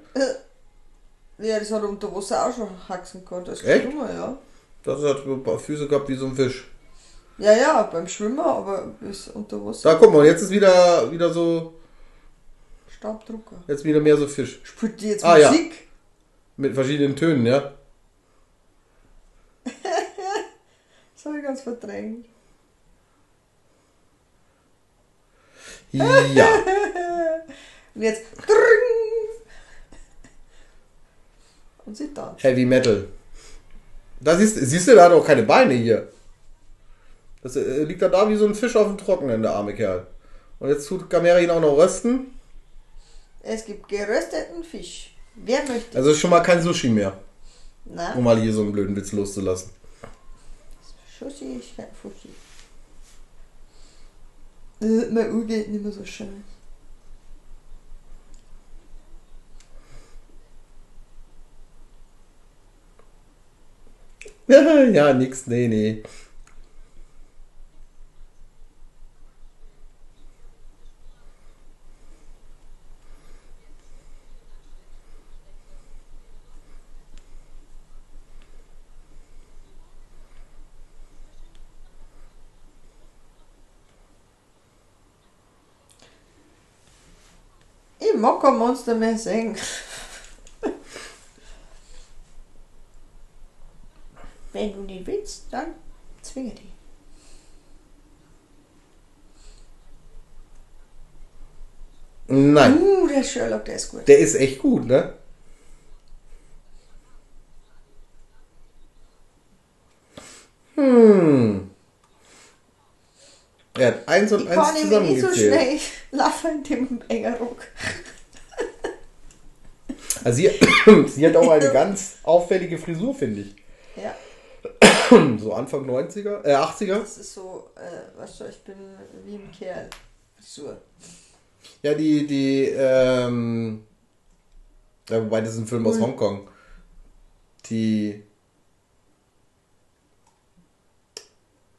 Ja, das hat er unter Wasser auch schon haxen können. Das ist Echt? Schwimmer, ja. Das hat ein paar Füße gehabt wie so ein Fisch. Ja, ja, beim Schwimmen, aber bis unter Wasser. Da guck mal, jetzt ist wieder, wieder so, Staubdrucker. jetzt wieder mehr so Fisch. Spielt die jetzt Ah, ja. Musik? Mit verschiedenen Tönen, ja. Das habe ich ganz verdrängt. Ja. Und jetzt. Und sie tanzt. Heavy Metal. Da siehst, siehst du, da hat auch keine Beine hier. Das äh, liegt da da wie so ein Fisch auf dem Trockenen, der arme Kerl. Und jetzt tut Gamera ihn auch noch rösten. Es gibt gerösteten Fisch. Wer möchte? Also ist schon mal kein Sushi mehr, Na, um mal hier so einen blöden Witz loszulassen. Ist kein Fuschi. Äh, mein Uhr geht nicht mehr so schön. ja, nix, nee, nee. Kein Monster mehr Wenn du nicht willst, dann zwinge dich. Nein, Uh, der Sherlock, der ist gut. der ist echt gut, ne? Hm. Er hat eins und Ich eins kann nämlich nicht so zusammengezählt. schnell laufen in dem Engerrock. Also sie, sie hat auch eine ganz auffällige Frisur, finde ich. Ja, So Anfang 90er, äh 80er. das ist so, äh, weißt du, ich bin wie ein Kerl. Frisur. Ja, die, die, ähm, ja, wobei das ist ein Film aus Ui. Hongkong. Die,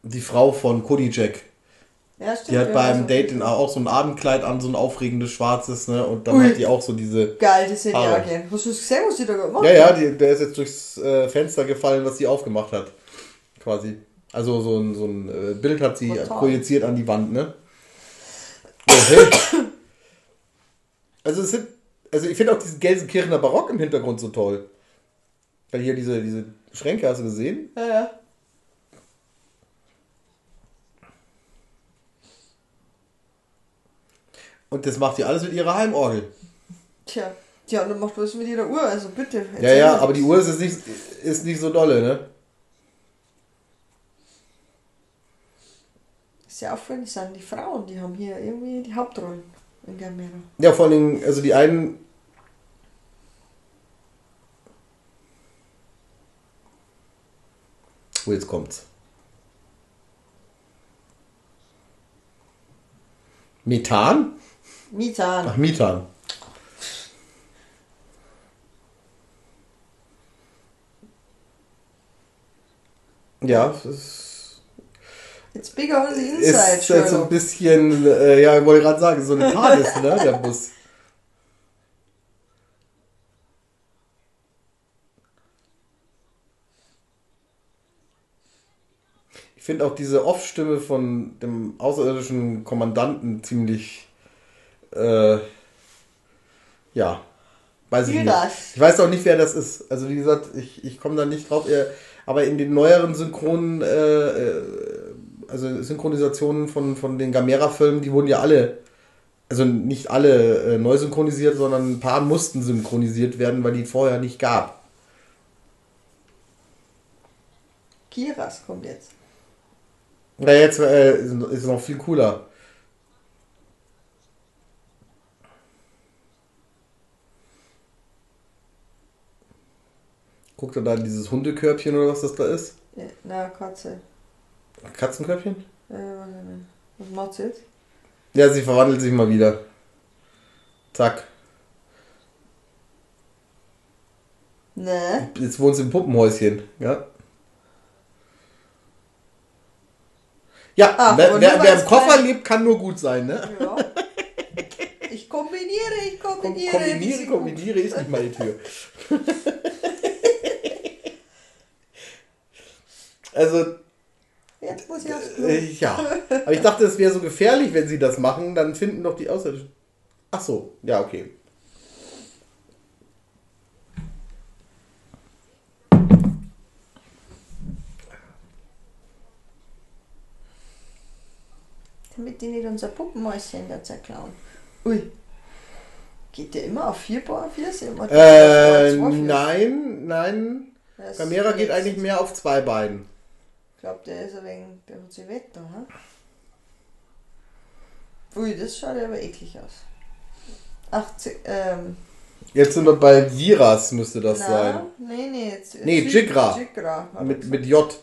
die Frau von Cody Jack. Ja, stimmt. Die hat beim also- Date auch so ein Abendkleid an, so ein aufregendes schwarzes, ne? Und dann Ui. hat die auch so diese. Geil, das hätte ich Haare. Hast du das gesehen, was die da gemacht Ja, ja, die, der ist jetzt durchs äh, Fenster gefallen, was sie aufgemacht hat. Quasi. Also so ein, so ein äh, Bild hat sie Total. projiziert an die Wand, ne? Okay. also es sind. Also ich finde auch diesen Gelsenkirchener Barock im Hintergrund so toll. Weil hier diese, diese Schränke hast du gesehen? Ja, ja. Und das macht die alles mit ihrer Heimorgel. Tja, die andere macht was mit ihrer Uhr, also bitte. Ja, ja, aber die. Uhr ist, nicht, ist nicht so dolle, ne? Ja auffällig, sind die Frauen, die haben hier irgendwie die Hauptrollen in Gamera. Ja, vor allen Dingen, also die einen. Oh, jetzt kommt's. Methan? Mitan. Ach, Methan. Ja, es ist, It's bigger on the ist inside, jetzt so ein bisschen, äh, ja, wollte gerade sagen, so eine TARDIS, ne, der Bus. Ich finde auch diese Off-Stimme von dem außerirdischen Kommandanten ziemlich, äh, ja, weiß ich nicht. Ich weiß auch nicht, wer das ist. Also wie gesagt, ich, ich komme da nicht drauf. Er- Aber in den neueren Synchronen, äh, äh, also Synchronisationen von, von den Gamera-Filmen, die wurden ja alle, also nicht alle äh, neu synchronisiert, sondern ein paar mussten synchronisiert werden, weil die vorher nicht gab. Kiras kommt jetzt. Na jetzt äh, ist ist noch viel cooler. Guckt er da in dieses Hundekörbchen oder was das da ist? Ja, na, Katze. Katzenkörbchen? Äh. Was macht sie jetzt? Ja, sie verwandelt sich mal wieder. Zack. Ne? Jetzt wohnt sie im Puppenhäuschen. Ja. Ja, Ach, wer, wer, wer im Koffer klein- lebt, kann nur gut sein, ne? Ja. Ich kombiniere, ich Kom kombiniere. kombiniere, diese- kombiniere ist nicht meine Tür. also, Jetzt muss ich aufs Klo. äh, ja. Aber ich dachte, es wäre so gefährlich, wenn sie das machen, dann finden doch die Außerirdischen. Ach so, ja, okay. Damit die nicht unser Puppenmäuschen da zerklauen. Ui. Geht der immer auf 4 Bar 4? Äh, nein, nein. Das Gamera geht eigentlich mehr auf zwei Beinen. Ich glaube, der ist ein wenig, der hat sich Wetter, ha? Ui, das schaut ja aber eklig aus. 80, ähm, Jetzt sind wir bei Viras, müsste das na, sein. Nee, nee, jetzt. Nee, Jig- Jigra. Jigra. Mit, mit J.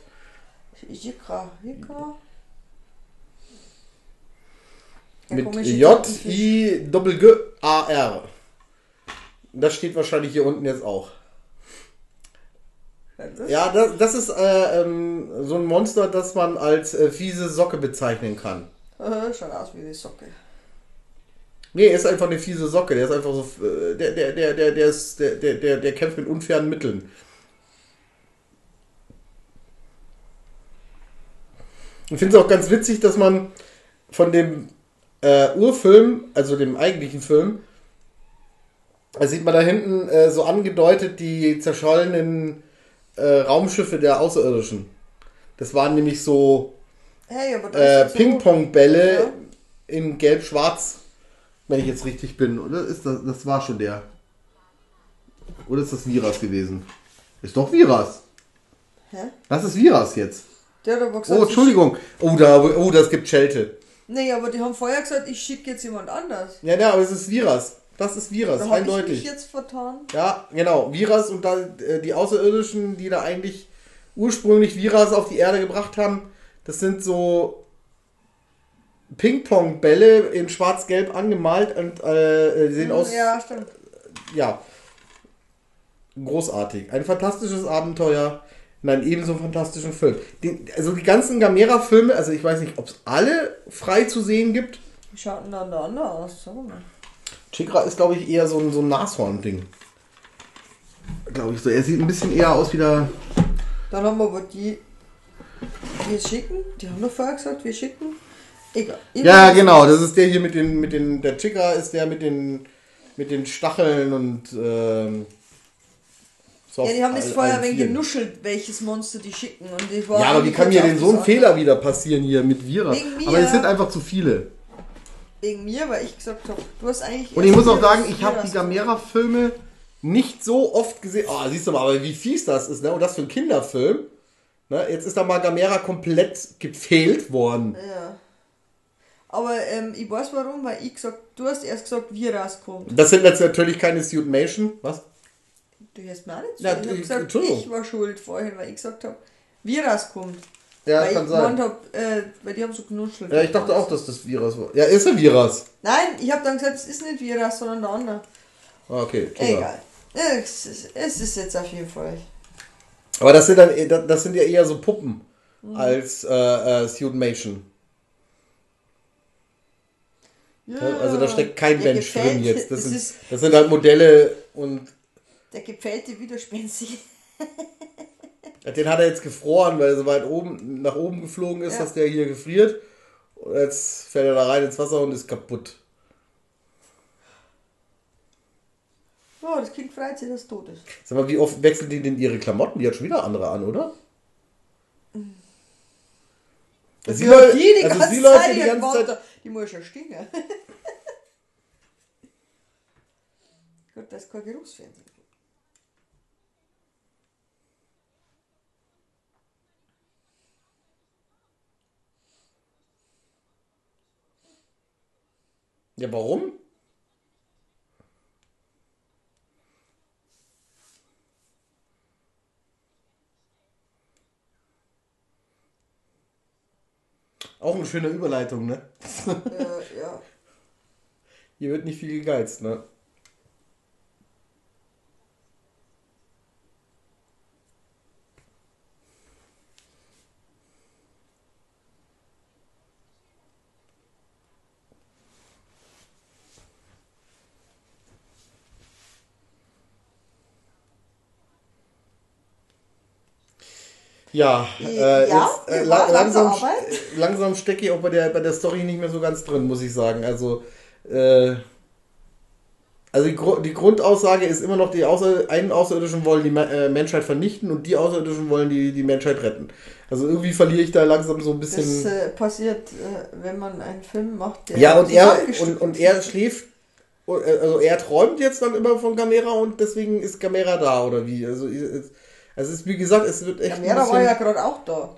Jigra. Jigra. Mit komische J, Tintenfisch. I, Doppel G, A, R. Das steht wahrscheinlich hier unten jetzt auch. Das- Ja, das, das ist äh, ähm, so ein Monster, das man als äh, fiese Socke bezeichnen kann. Äh, schaut aus wie die Socke. Nee, er ist einfach eine fiese Socke. Der ist einfach so. Äh, der, der, der, der, der, ist, der, der, der, der kämpft mit unfairen Mitteln. Ich finde es auch ganz witzig, dass man von dem äh, Urfilm, also dem eigentlichen Film, da sieht man da hinten äh, so angedeutet die zerschollenen äh, Raumschiffe der Außerirdischen. Das waren nämlich so Hey, äh, Ping-Pong-Bälle Ja. in gelb-schwarz, wenn ich jetzt richtig bin. Oder ist das, das war schon der? Oder ist das Viras gewesen? Ist doch Viras. Hä? Das ist Viras jetzt. Der hat aber gesagt, Oh, Entschuldigung. Oh, da, oh, das gibt Schelte. Nee, aber die haben vorher gesagt, ich schicke jetzt jemand anders. Ja, ja, aber es ist Viras. Das ist Viras, Da habe ich mich eindeutig. jetzt vertan. Ja, genau. Viras und da, äh, die Außerirdischen, die da eigentlich ursprünglich Viras auf die Erde gebracht haben, das sind so Ping-Pong-Bälle in schwarz-gelb angemalt und äh, die sehen aus. Ja, stimmt. ja, großartig. Ein fantastisches Abenteuer in einem ebenso fantastischen Film. Die, also die ganzen Gamera-Filme, also ich weiß nicht, ob es alle frei zu sehen gibt. Wie schaut denn dann der andere aus? Sag mal. Chikra ist, glaube ich, eher so ein, so ein Nashorn-Ding. Glaube ich so. Er sieht ein bisschen eher aus wie der. Dann haben wir aber die, wir schicken, die haben doch vorher gesagt, wir schicken. Egal. Ja, genau. Das ist der hier mit den, mit den. Der Chikra ist der mit den, mit den Stacheln und. Ähm, Ja, die haben das vorher vieren. genuschelt, welches Monster die schicken. Und war Ja, aber wie kann mir denn so ein Fehler wieder passieren hier mit Vira? Wegen. Aber es sind einfach zu viele. Wegen mir, weil ich gesagt habe, du hast eigentlich. Und ich muss auch sagen, ich habe die Gamera-Filme nicht so oft gesehen. Oh, siehst du mal, aber wie fies das ist, ne? Und das für einen Kinderfilm. Ne? Jetzt ist da mal Gamera komplett gefehlt worden. Ja. Aber ähm, ich weiß warum, weil ich gesagt, du hast erst gesagt, wie rauskommt. Das sind jetzt natürlich keine Suitmation. Was? Du hörst mir auch nicht zu. Ja, ich habe ich- gesagt, ich war schuld vorhin, weil ich gesagt habe, wie rauskommt. Ja, weil kann ich sein. hab, äh, weil die haben so knuschelt. Ja, ich dachte auch, dass das Virus war. Ja, ist ein Virus. Nein, ich habe dann gesagt, es ist nicht Virus, sondern der andere. Ah, Okay, Kinder. Egal. Es ist, es ist jetzt auf jeden Fall. Aber das sind dann eh- das sind ja eher so Puppen Mhm. als äh, äh, Suitmation. Ja, Also da steckt kein Mensch gefällt- drin jetzt. Das sind, das sind halt Modelle und der gefällte Widerspenstig. den hat er jetzt gefroren, weil er so weit oben nach oben geflogen ist, Ja. dass der hier gefriert. Und jetzt fällt er da rein ins Wasser und ist kaputt. Oh, das Kind freut sich, dass es tot ist. Sag mal, wie oft wechseln die denn ihre Klamotten? Die hat schon wieder andere an, oder? Sie, Ja, läu- die die also ganze sie läuft Zeit, ja die ganze Zeit. da- Die muss ja stinken. Gut, das ist kein Geruchsfernsehen. Ja, warum? Auch eine schöne Überleitung, ne? äh, ja. Hier wird nicht viel gegeizt, ne? Ja, äh, Ja, jetzt, äh, la langsam, st- langsam stecke ich auch bei der, bei der Story nicht mehr so ganz drin, muss ich sagen. Also, äh, also die, Gru- die Grundaussage ist immer noch, die Außer einen Außerirdischen wollen die Me äh, Menschheit vernichten und die Außerirdischen wollen die, die Menschheit retten. Also irgendwie verliere ich da langsam so ein Das bisschen. äh, passiert, äh, wenn man einen Film macht, der ja, und er, und, und er schläft, äh, also er träumt jetzt dann immer von Gamera und deswegen ist Gamera da, oder wie? Also, es- also es ist, wie gesagt, es wird echt. Gamera war ja gerade auch da.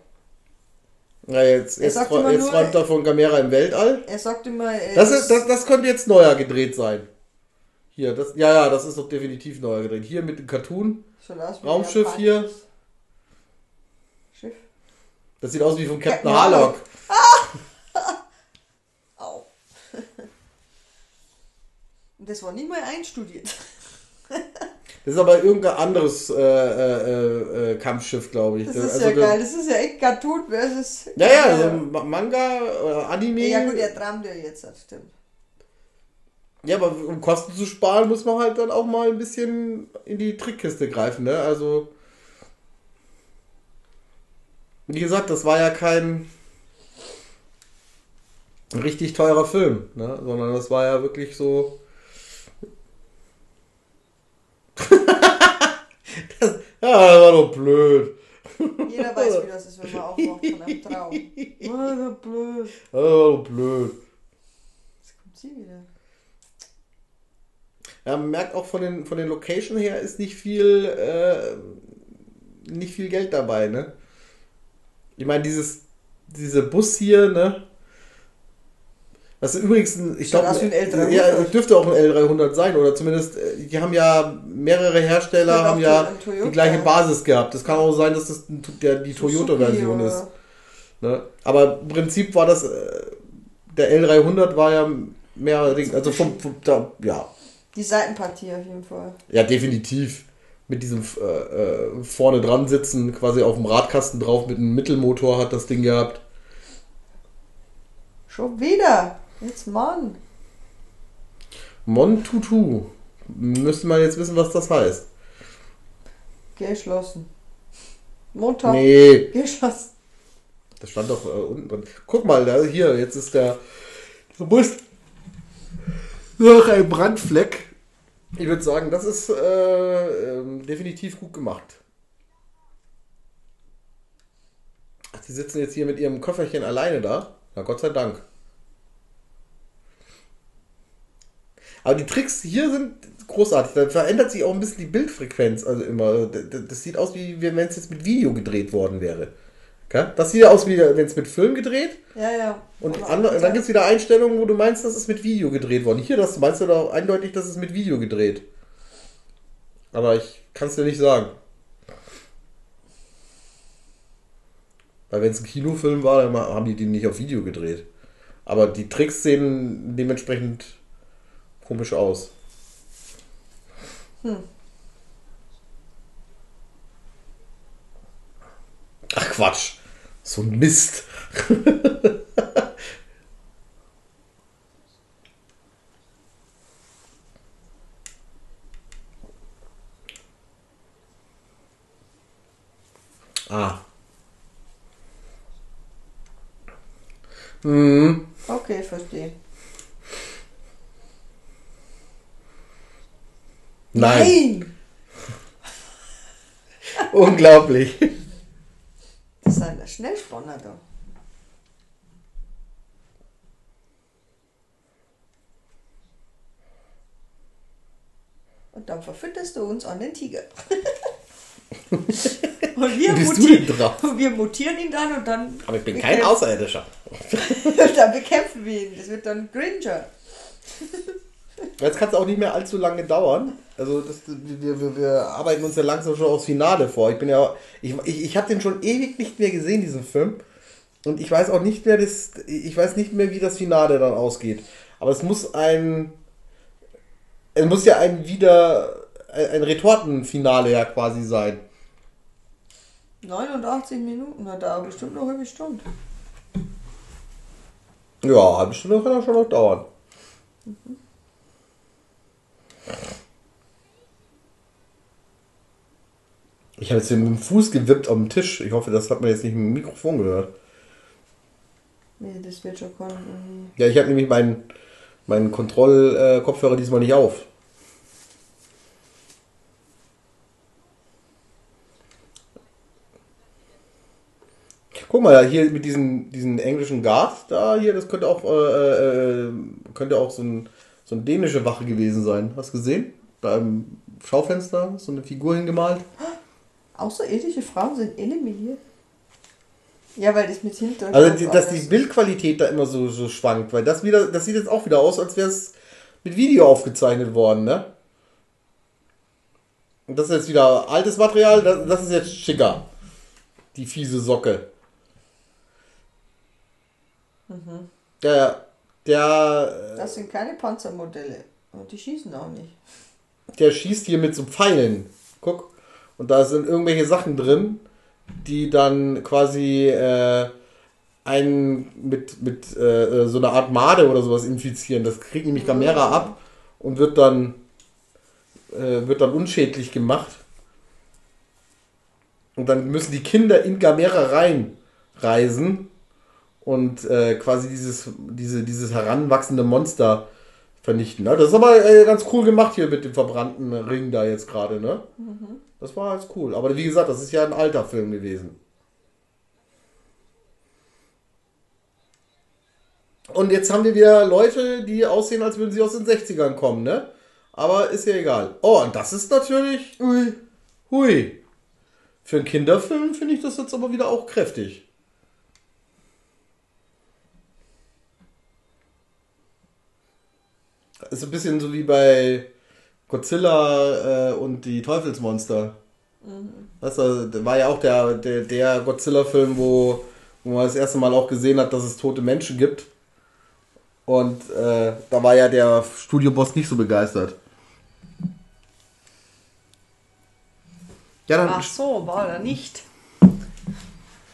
Ja, jetzt, Er jetzt, jetzt nur- träumt er von Gamera im Weltall. Er sagt immer, äh, Das, ist, das, das könnte jetzt neuer gedreht sein. Hier, das, ja, ja, das ist doch definitiv neuer gedreht. Hier mit dem Cartoon. Raumschiff hier. Schiff. Das sieht aus wie von Captain Captain Harlock. Au. Und das war nicht mal einstudiert. Das ist aber irgendein anderes äh, äh, äh, Kampfschiff, glaube ich. Das Das- ist also ja der- geil. Das ist ja echt Cartoon versus. Ja, ja, also Ma- Manga oder Anime. Ja, gut, er träumt ja jetzt, das stimmt. Ja, aber um Kosten zu sparen, muss man halt dann auch mal ein bisschen in die Trickkiste greifen, ne? Also. Wie gesagt, das war ja kein richtig teurer Film, ne? Sondern das war ja wirklich so. Das, ja, das war doch blöd. Jeder weiß, wie das ist, wenn man aufwacht von einem Traum. Oh, so blöd. Das war doch blöd. Jetzt kommt sie wieder. Ja, man merkt auch von den, von den Location her ist nicht viel, äh, nicht viel Geld dabei, ne? Ich meine, dieses, diese Bus hier, ne? Das ist übrigens ein, ich glaube, aus wie ein L300. ja, dürfte auch ein L300 sein oder zumindest, äh, die haben ja mehrere Hersteller haben ja die gleiche Basis gehabt. Das kann auch sein, dass das der, die Toyota-Version ist. Ne? Aber im Prinzip war das, äh, der L300 war ja mehr, also vom, vom da, ja, Die Seitenpartie auf jeden Fall. ja, definitiv. Mit diesem äh, äh, vorne dran sitzen, quasi auf dem Radkasten drauf mit einem Mittelmotor hat das Ding gehabt. Schon wieder. Jetzt Mann. Montutu. Müsste man jetzt wissen, was das heißt. Geschlossen. Montag. Nee, Geschlossen. das stand doch äh, unten drin. Guck mal, da, hier, jetzt ist der, der Bus noch ein Brandfleck. Ich würde sagen, das ist äh, ähm, definitiv gut gemacht. Ach, die sitzen jetzt hier mit ihrem Köfferchen alleine da. Na Gott sei Dank. Aber die Tricks hier sind großartig. Da verändert sich auch ein bisschen die Bildfrequenz. Also immer. Das sieht aus, wie wenn es jetzt mit Video gedreht worden wäre. Okay? Das sieht ja aus, wie wenn es mit Film gedreht. Ja, ja. Und andere, dann gibt es wieder Einstellungen, wo du meinst, das ist mit Video gedreht worden. Hier das meinst du doch eindeutig, das ist mit Video gedreht. Aber ich kann es dir nicht sagen. Weil wenn es ein Kinofilm war, dann haben die den nicht auf Video gedreht. Aber die Tricks sehen dementsprechend komisch aus. Ach Quatsch. So ein Mist. Ah. Hm. Okay, verstehe. Nein. Unglaublich. Das sind ja Schnellspanner da. Und dann verfütterst du uns an den Tiger. und, wir und wir mutieren ihn dann und dann, Aber ich bin kein Außerirdischer. dann bekämpfen wir ihn. Das wird dann Gringer. Jetzt kann es auch nicht mehr allzu lange dauern. Also das, wir, wir, wir arbeiten uns ja langsam schon aufs Finale vor. Ich bin ja, ich, ich, ich habe den schon ewig nicht mehr gesehen, diesen Film. Und ich weiß auch nicht mehr, das, ich weiß nicht mehr, wie das Finale dann ausgeht. Aber es muss ein, es muss ja ein wieder, ein Retortenfinale ja quasi sein. 89 Minuten hat er bestimmt noch eine Stunde. Ja, eine halbe Stunde kann er schon noch dauern. Ich habe jetzt hier mit dem Fuß gewippt am Tisch. Ich hoffe, das hat man jetzt nicht mit dem Mikrofon gehört. Nee, das wird schon kommen. Ja, ich habe nämlich meinen meinen Kontrollkopfhörer diesmal nicht auf. Guck mal, hier mit diesen, diesen englischen Guards da, hier, das könnte auch, äh, äh, könnte auch so, ein, so eine dänische Wache gewesen sein. Hast du gesehen? Da im Schaufenster, so eine Figur hingemalt. Außerirdische Frauen sind eliminiert. Ja, weil das mit Hintergrund. Also, die, dass die Bildqualität da immer so, so schwankt, weil das wieder, das sieht jetzt auch wieder aus, als wäre es mit Video aufgezeichnet worden, ne? Und das ist jetzt wieder altes Material, das, das ist jetzt schicker. Die fiese Socke. Der, der, Das sind keine Panzermodelle. Und die schießen auch nicht. der schießt hier mit so Pfeilen. Guck. Und da sind irgendwelche Sachen drin, die dann quasi äh, einen mit, mit äh, so einer Art Made oder sowas infizieren. Das kriegt nämlich Gamera ab und wird dann äh, wird dann unschädlich gemacht. Und dann müssen die Kinder in Gamera reinreisen und äh, quasi dieses, diese, dieses heranwachsende Monster vernichten. Ne? Das ist aber äh, ganz cool gemacht hier mit dem verbrannten Ring da jetzt gerade, ne? Das war ganz cool. Aber wie gesagt, das ist ja ein alter Film gewesen. Und jetzt haben wir wieder Leute, die aussehen, als würden sie aus den 60ern kommen, ne? Aber ist ja egal. Oh, und das ist natürlich. Ui. Hui. Für einen Kinderfilm finde ich das jetzt aber wieder auch kräftig. Ist ein bisschen so wie bei Godzilla äh, und die Teufelsmonster. Weißt du, da war ja auch der, der, der Godzilla-Film, wo, wo man das erste Mal auch gesehen hat, dass es tote Menschen gibt. Und äh, da war ja der Studioboss nicht so begeistert. Ja, dann. Ach so, war er nicht.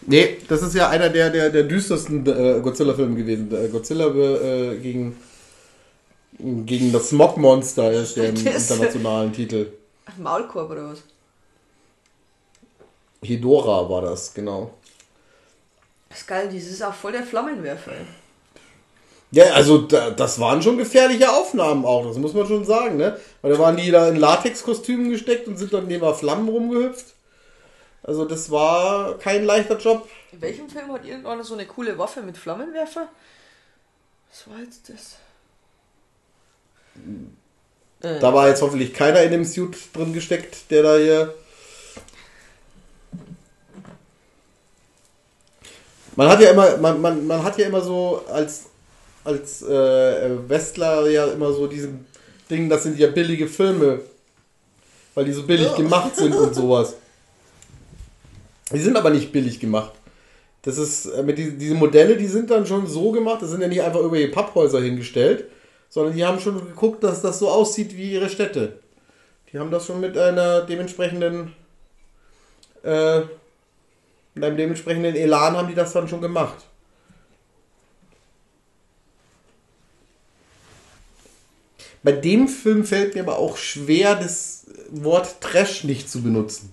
Nee, das ist ja einer der, der, der düstersten äh, Godzilla-Filme gewesen. Der Godzilla äh, gegen, gegen das Smog-Monster ist der internationalen Titel. Maulkorb oder was? Hedora war das, genau. Das ist geil, dieses ist auch voll der Flammenwerfer. ey. Ja, also da, das waren schon gefährliche Aufnahmen auch, das muss man schon sagen, ne? Weil da waren die da in Latexkostümen gesteckt und sind dann neben Flammen rumgehüpft. Also das war kein leichter Job. In welchem Film hat irgendeiner so eine coole Waffe mit Flammenwerfer? Was war jetzt das? Äh, Da war jetzt hoffentlich keiner in dem Suit drin gesteckt, der da hier. Man hat ja immer, man, man, man hat ja immer so als, als äh, Westler ja immer so diesen Ding, das sind ja billige Filme. Weil die so billig Ja. gemacht sind und sowas. Die sind aber nicht billig gemacht. Das ist, äh, mit die, diese Modelle, die sind dann schon so gemacht, das sind ja nicht einfach irgendwelche Papphäuser hingestellt, sondern die haben schon geguckt, dass das so aussieht wie ihre Städte. Die haben das schon mit einer dementsprechenden, äh, mit einem dementsprechenden Elan haben die das dann schon gemacht. Bei dem Film fällt mir aber auch schwer, das Wort Trash nicht zu benutzen.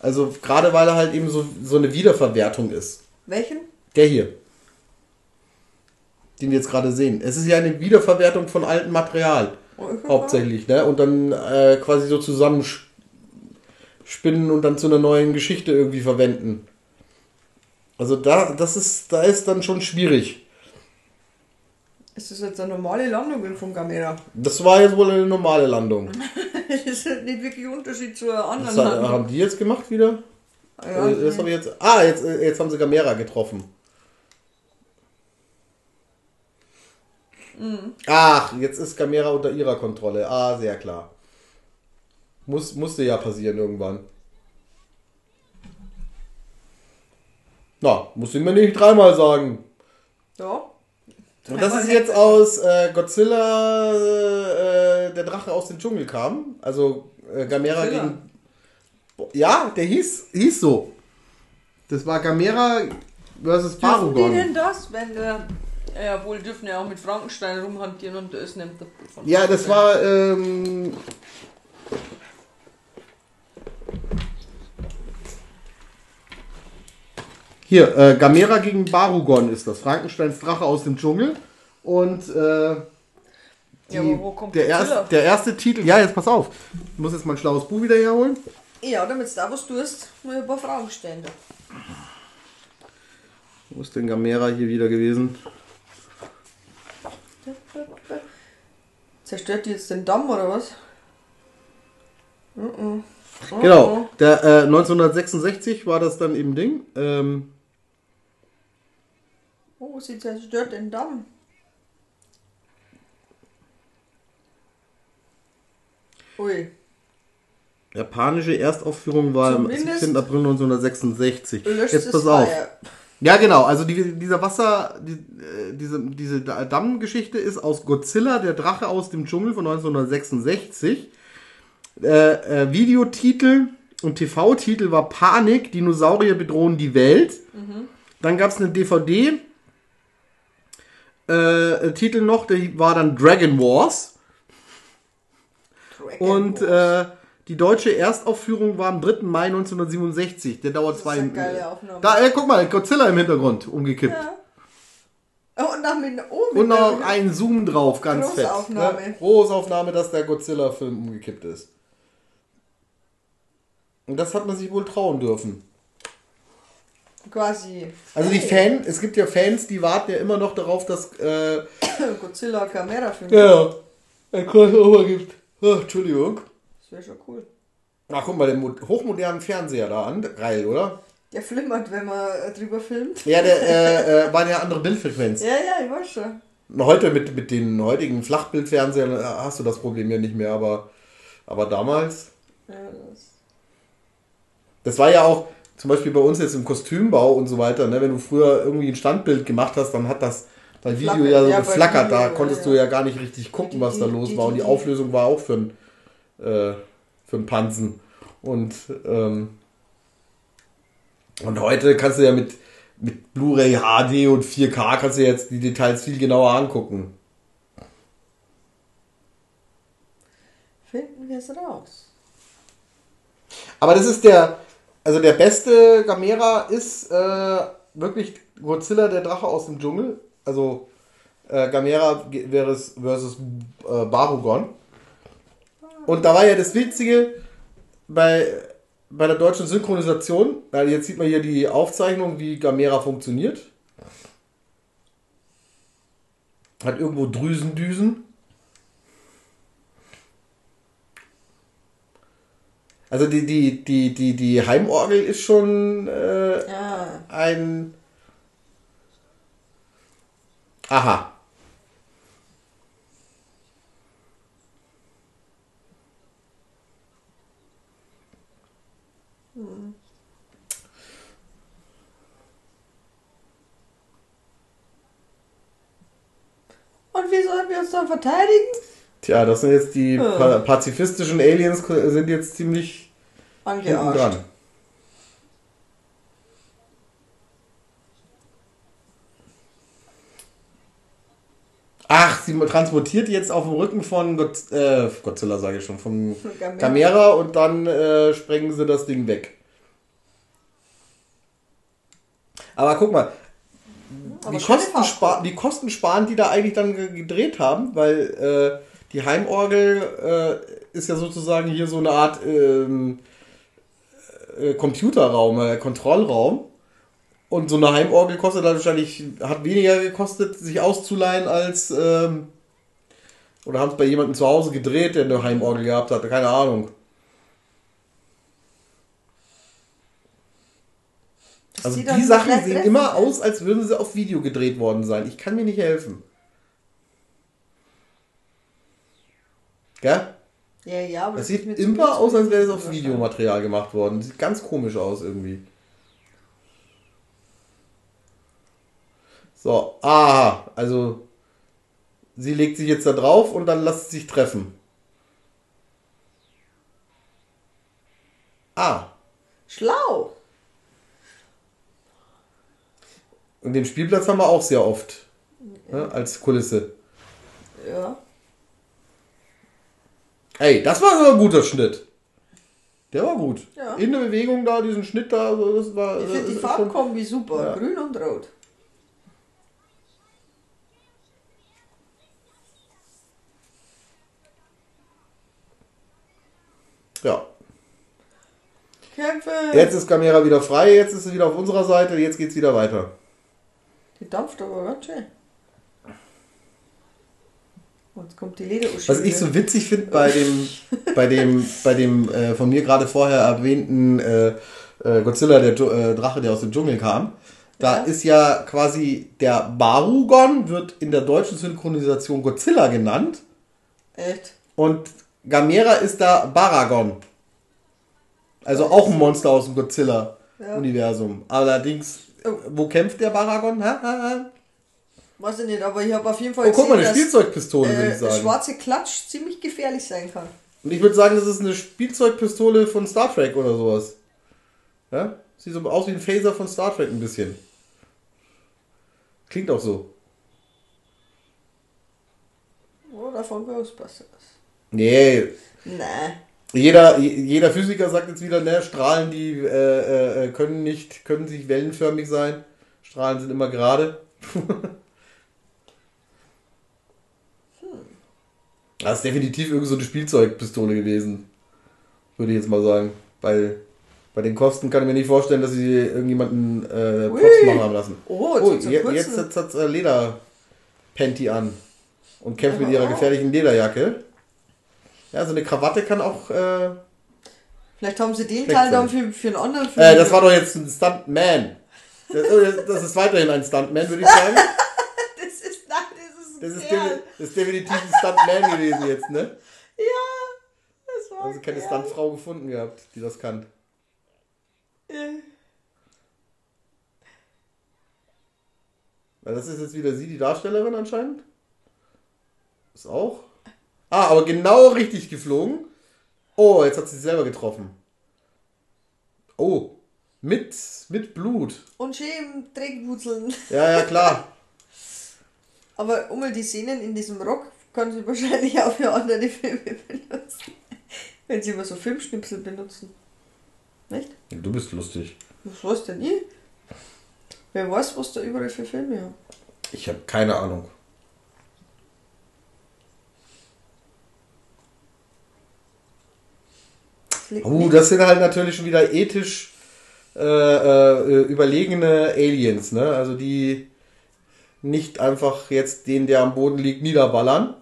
Also gerade weil er halt eben so, so eine Wiederverwertung ist. Welchen? Der hier. Den wir jetzt gerade sehen. Es ist ja eine Wiederverwertung von altem Material. Hauptsächlich, ne? Und dann äh, quasi so zusammenspinnen und dann zu einer neuen Geschichte irgendwie verwenden. Also da, das ist, da ist dann schon schwierig. Ist das jetzt eine normale Landung vom Gamera? Das war jetzt wohl eine normale Landung. das ist halt nicht wirklich ein Unterschied zur anderen ha- Landung. haben die jetzt gemacht wieder? Ja, Äh, das habe ich jetzt. Ah, jetzt, äh, jetzt haben sie Gamera getroffen. Ach, jetzt ist Gamera unter ihrer Kontrolle. Ah, sehr klar. Muss, musste ja passieren irgendwann. Na, muss ich mir nicht dreimal sagen. ja. Und das ist jetzt aus äh, Godzilla, äh, der Drache aus dem Dschungel kam. Also äh, Gamera Godzilla. gegen. Ja, der hieß, hieß so. Das war Gamera versus Dürfen Barugon. denn das, wenn der... Ja, wohl dürfen ja auch mit Frankenstein rumhantieren und das nimmt der von Ja, das war. Ähm, hier, äh, Gamera gegen Barugon ist das. Frankensteins Drache aus dem Dschungel. Und äh, die, Ja, aber wo kommt der, erst, der erste Titel. Ja, jetzt pass auf. Ich muss jetzt mein schlaues Buch wieder herholen. Ja, damit du da was tust, muss ich ein paar Fragen stellen. Wo ist denn Gamera hier wieder gewesen? Zerstört die jetzt den Damm oder was? Mhm. Oh, Genau, der, äh, 1966 war das dann eben Ding. Ähm, Oh, sie zerstört den Damm. Ui. japanische Erstaufführung war am Zumindest 17. April 1966. Löscht Jetzt pass auf. Feuer. Ja, genau. Also die, dieser Wasser, die, äh, diese, diese Dammgeschichte ist aus Godzilla, der Drache aus dem Dschungel von 1966. Äh, äh, Videotitel und TV-Titel war Panik, Dinosaurier bedrohen die Welt. Dann gab es eine DVD. Äh, Titel noch, der war dann Dragon Wars. Dragon Und Wars. Die deutsche Erstaufführung war am 3. Mai 1967. Der dauert ist zwei Aufnahme. Da, äh, guck mal, Godzilla im Hintergrund umgekippt. ja. Oh, und dann mit oben. Und noch ein Zoom drauf, ganz fett. Großaufnahme. Ne? Großaufnahme, dass der Godzilla-Film umgekippt ist. Und das hat man sich wohl trauen dürfen. Quasi. Also die Fan, es gibt ja Fans, die warten ja immer noch darauf, dass äh, Godzilla Kamera Film. ja, ein Crossover gibt. Ach, Entschuldigung. Das wäre schon cool. Ach, guck mal, den mo- hochmodernen Fernseher da an. Geil, oder? Der flimmert, wenn man äh, drüber filmt. Ja, der äh, äh, war eine andere Bildfrequenz. Ja, ja, ich weiß schon. Heute mit, mit den heutigen Flachbildfernsehern äh, hast du das Problem ja nicht mehr, aber, aber damals. Ja, das Das war ja auch zum Beispiel bei uns jetzt im Kostümbau und so weiter, ne, wenn du früher irgendwie ein Standbild gemacht hast, dann hat das dein Video Flackert, ja so ja, geflackert, da konntest ja, du ja. ja gar nicht richtig gucken, was da los war und die die- Auflösung war auch für ein, äh, für ein Pansen. Und, ähm, und heute kannst du ja mit, mit Blu-ray HD und 4K kannst du jetzt die Details viel genauer angucken. finden wir es raus. Aber das ist der, also der beste Gamera ist äh, wirklich Godzilla, der Drache aus dem Dschungel. Also äh, Gamera versus, versus äh, Barugon. Und da war ja das Witzige bei, bei der deutschen Synchronisation, weil jetzt sieht man hier die Aufzeichnung, wie Gamera funktioniert. Hat irgendwo Drüsendüsen. Also die, die, die, die, die Heimorgel ist schon äh, Ja, ein. Aha. Und wie sollen wir uns dann verteidigen? Tja, das sind jetzt die Ja. pa pazifistischen Aliens, sind jetzt ziemlich Angearscht. dran. Ach, sie transportiert jetzt auf dem Rücken von Gott, äh, Godzilla, sage ich schon, von Gamera. Gamera und dann äh, sprengen sie das Ding weg. Aber guck mal, Aber die Kosten, Farbe. spar die Kosten sparen, die da eigentlich dann ge- gedreht haben, weil äh, die Heimorgel äh, ist ja sozusagen hier so eine Art ähm, äh, Computerraum, äh, Kontrollraum. Und so eine Heimorgel kostet dann wahrscheinlich, hat weniger gekostet, sich auszuleihen als, ähm, oder haben es bei jemandem zu Hause gedreht, der eine Heimorgel gehabt hat, keine Ahnung. Das Also die Sachen sehen immer aus, als würden sie auf Video gedreht worden sein. Ich kann mir nicht helfen. Gell? Ja, ja, aber Das ist sieht immer aus, als wäre es auf. Videomaterial gemacht worden. Sieht ganz komisch aus irgendwie. So, aha, also sie legt sich jetzt da drauf und dann lässt sie sich treffen. Ah, Schlau. und den Spielplatz haben wir auch sehr oft ne, als Kulisse. Ja. Ey, das war so ein guter Schnitt. Der war gut. Ja. In der Bewegung da, diesen Schnitt da, das war. Ich das finde die Farbkombi super. Ja. Grün und rot. Ja. Kämpfe. Jetzt ist Gamera wieder frei, jetzt ist sie wieder auf unserer Seite, jetzt geht's wieder weiter. Die dampft aber ganz schön. Und jetzt kommt die Lederuschi. Was ich so witzig finde bei dem, bei dem, bei dem äh, von mir gerade vorher erwähnten äh, äh, Godzilla, der äh, Drache, der aus dem Dschungel kam, da Ja. ist ja quasi der Barugon, wird in der deutschen Synchronisation Godzilla genannt Echt? und Gamera ist da Baragon. Also auch ein Monster aus dem Godzilla-Universum. Allerdings, Oh. wo kämpft der Baragon? Weiß ich nicht, aber ich habe auf jeden Fall Oh, guck mal, eine Spielzeugpistole, würde ich äh, sagen. schwarze Klatsch ziemlich gefährlich sein kann. Und ich würde sagen, das ist eine Spielzeugpistole von Star Trek oder sowas. Ja? Sieht so aus wie ein Phaser von Star Trek ein bisschen. Klingt auch so. Oder von Ghostbusters. Nee, Nee. jeder, jeder Physiker sagt jetzt wieder, ne, Strahlen, die äh, äh, können nicht, können sich wellenförmig sein. Strahlen sind immer gerade. Das ist definitiv irgend so eine Spielzeugpistole gewesen. Würde ich jetzt mal sagen. Weil bei den Kosten kann ich mir nicht vorstellen, dass sie irgendjemanden äh, Props machen haben lassen. Oh, jetzt Oh, jetzt kurzen. hat jetzt äh, Leder-Panty an. Und kämpft mit Aber ihrer gefährlichen Lederjacke. Ja, so eine Krawatte kann auch. Äh, Vielleicht haben sie den Teil dann für, für einen anderen Film. äh, das war doch jetzt ein Stuntman. Das, oh, das ist weiterhin ein Stuntman, würde ich sagen. Das ist, nein, das ist Das ist, das ist definitiv ein Stuntman gewesen jetzt, ne? Ja, das war Also keine. Stuntfrau gefunden gehabt, die das kann. Äh, Weil das ist jetzt wieder sie, die Darstellerin anscheinend. Ist auch. Ah, aber genau richtig geflogen. Oh, jetzt hat sie sich selber getroffen. Oh, mit, mit Blut. Und schön Trägwurzeln. Ja, ja, klar. Aber um die Szenen in diesem Rock kann sie wahrscheinlich auch für andere Filme benutzen. Wenn sie immer so Filmschnipsel benutzen. Nicht? Du bist lustig. Was weiß denn ich? Wer weiß, was da überall für Filme haben. Ich habe keine Ahnung. Das liegt Oh, das sind halt natürlich schon wieder ethisch äh, äh, überlegene Aliens, ne? Also die nicht einfach jetzt den, der am Boden liegt, niederballern.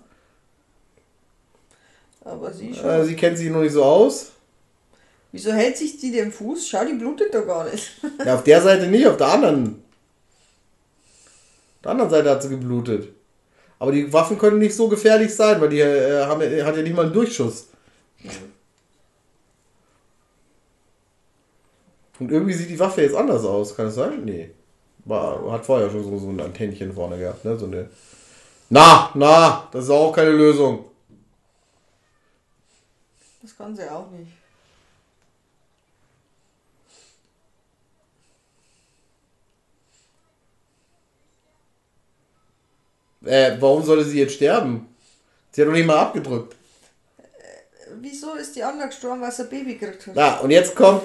Aber sie schon. Äh, sie kennt sich noch nicht so aus. Wieso hält sich die den Fuß? Schau, die blutet doch gar nicht. Ja, auf der Seite nicht, auf der anderen. Auf der anderen Seite hat sie geblutet. Aber die Waffen können nicht so gefährlich sein, weil die äh, haben, ja- hat ja nicht mal einen Durchschuss. Und irgendwie sieht die Waffe jetzt anders aus, kann es sein? Nee. War, hat vorher schon so, so ein Antennchen vorne gehabt, ne? So eine. Na, na, das ist auch keine Lösung. Das kann sie auch nicht. Äh, warum sollte sie jetzt sterben? Sie hat doch nicht mal abgedrückt. Wieso ist die andere gestorben, weil sie ein Baby gekriegt hat? Na, und jetzt kommt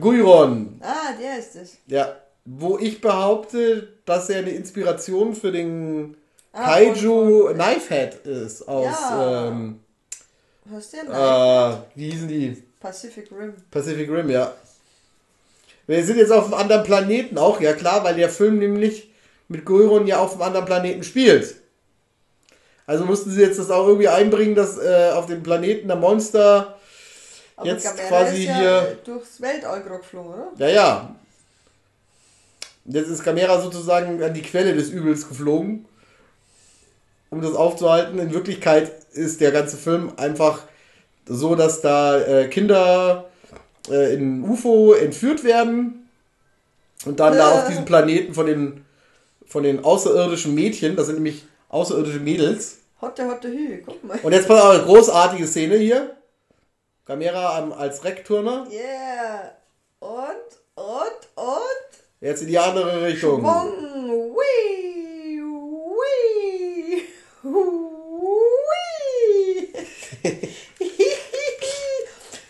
Guiron. Ah, der ist es. Ja, wo ich behaupte, dass er eine Inspiration für den Ah, Kaiju Knifehead ist aus Ja. ähm, Hast du ja äh, wie hießen die? Pacific Rim. Pacific Rim, ja. Wir sind jetzt auf einem anderen Planeten auch, ja klar, weil der Film nämlich mit Guiron ja auf einem anderen Planeten spielt. Also mussten sie jetzt das auch irgendwie einbringen, dass äh, auf dem Planeten der Monster Aber Jetzt Gamera quasi ja hier- durchs Weltall geflogen, oder? Ja, ja. Jetzt ist Gamera sozusagen an die Quelle des Übels geflogen, um das aufzuhalten. In Wirklichkeit ist der ganze Film einfach so, dass da äh, Kinder äh, in UFO entführt werden und dann da auf diesem Planeten von den, von den außerirdischen Mädchen, das sind nämlich außerirdische Mädels. Hotte, hotte, hü, guck mal. Und jetzt pass auf, eine großartige Szene hier. Gamera am, als Reckturner. Yeah. Und, und, und. Jetzt in die andere Richtung. Wong. Wee. Wee. Wee.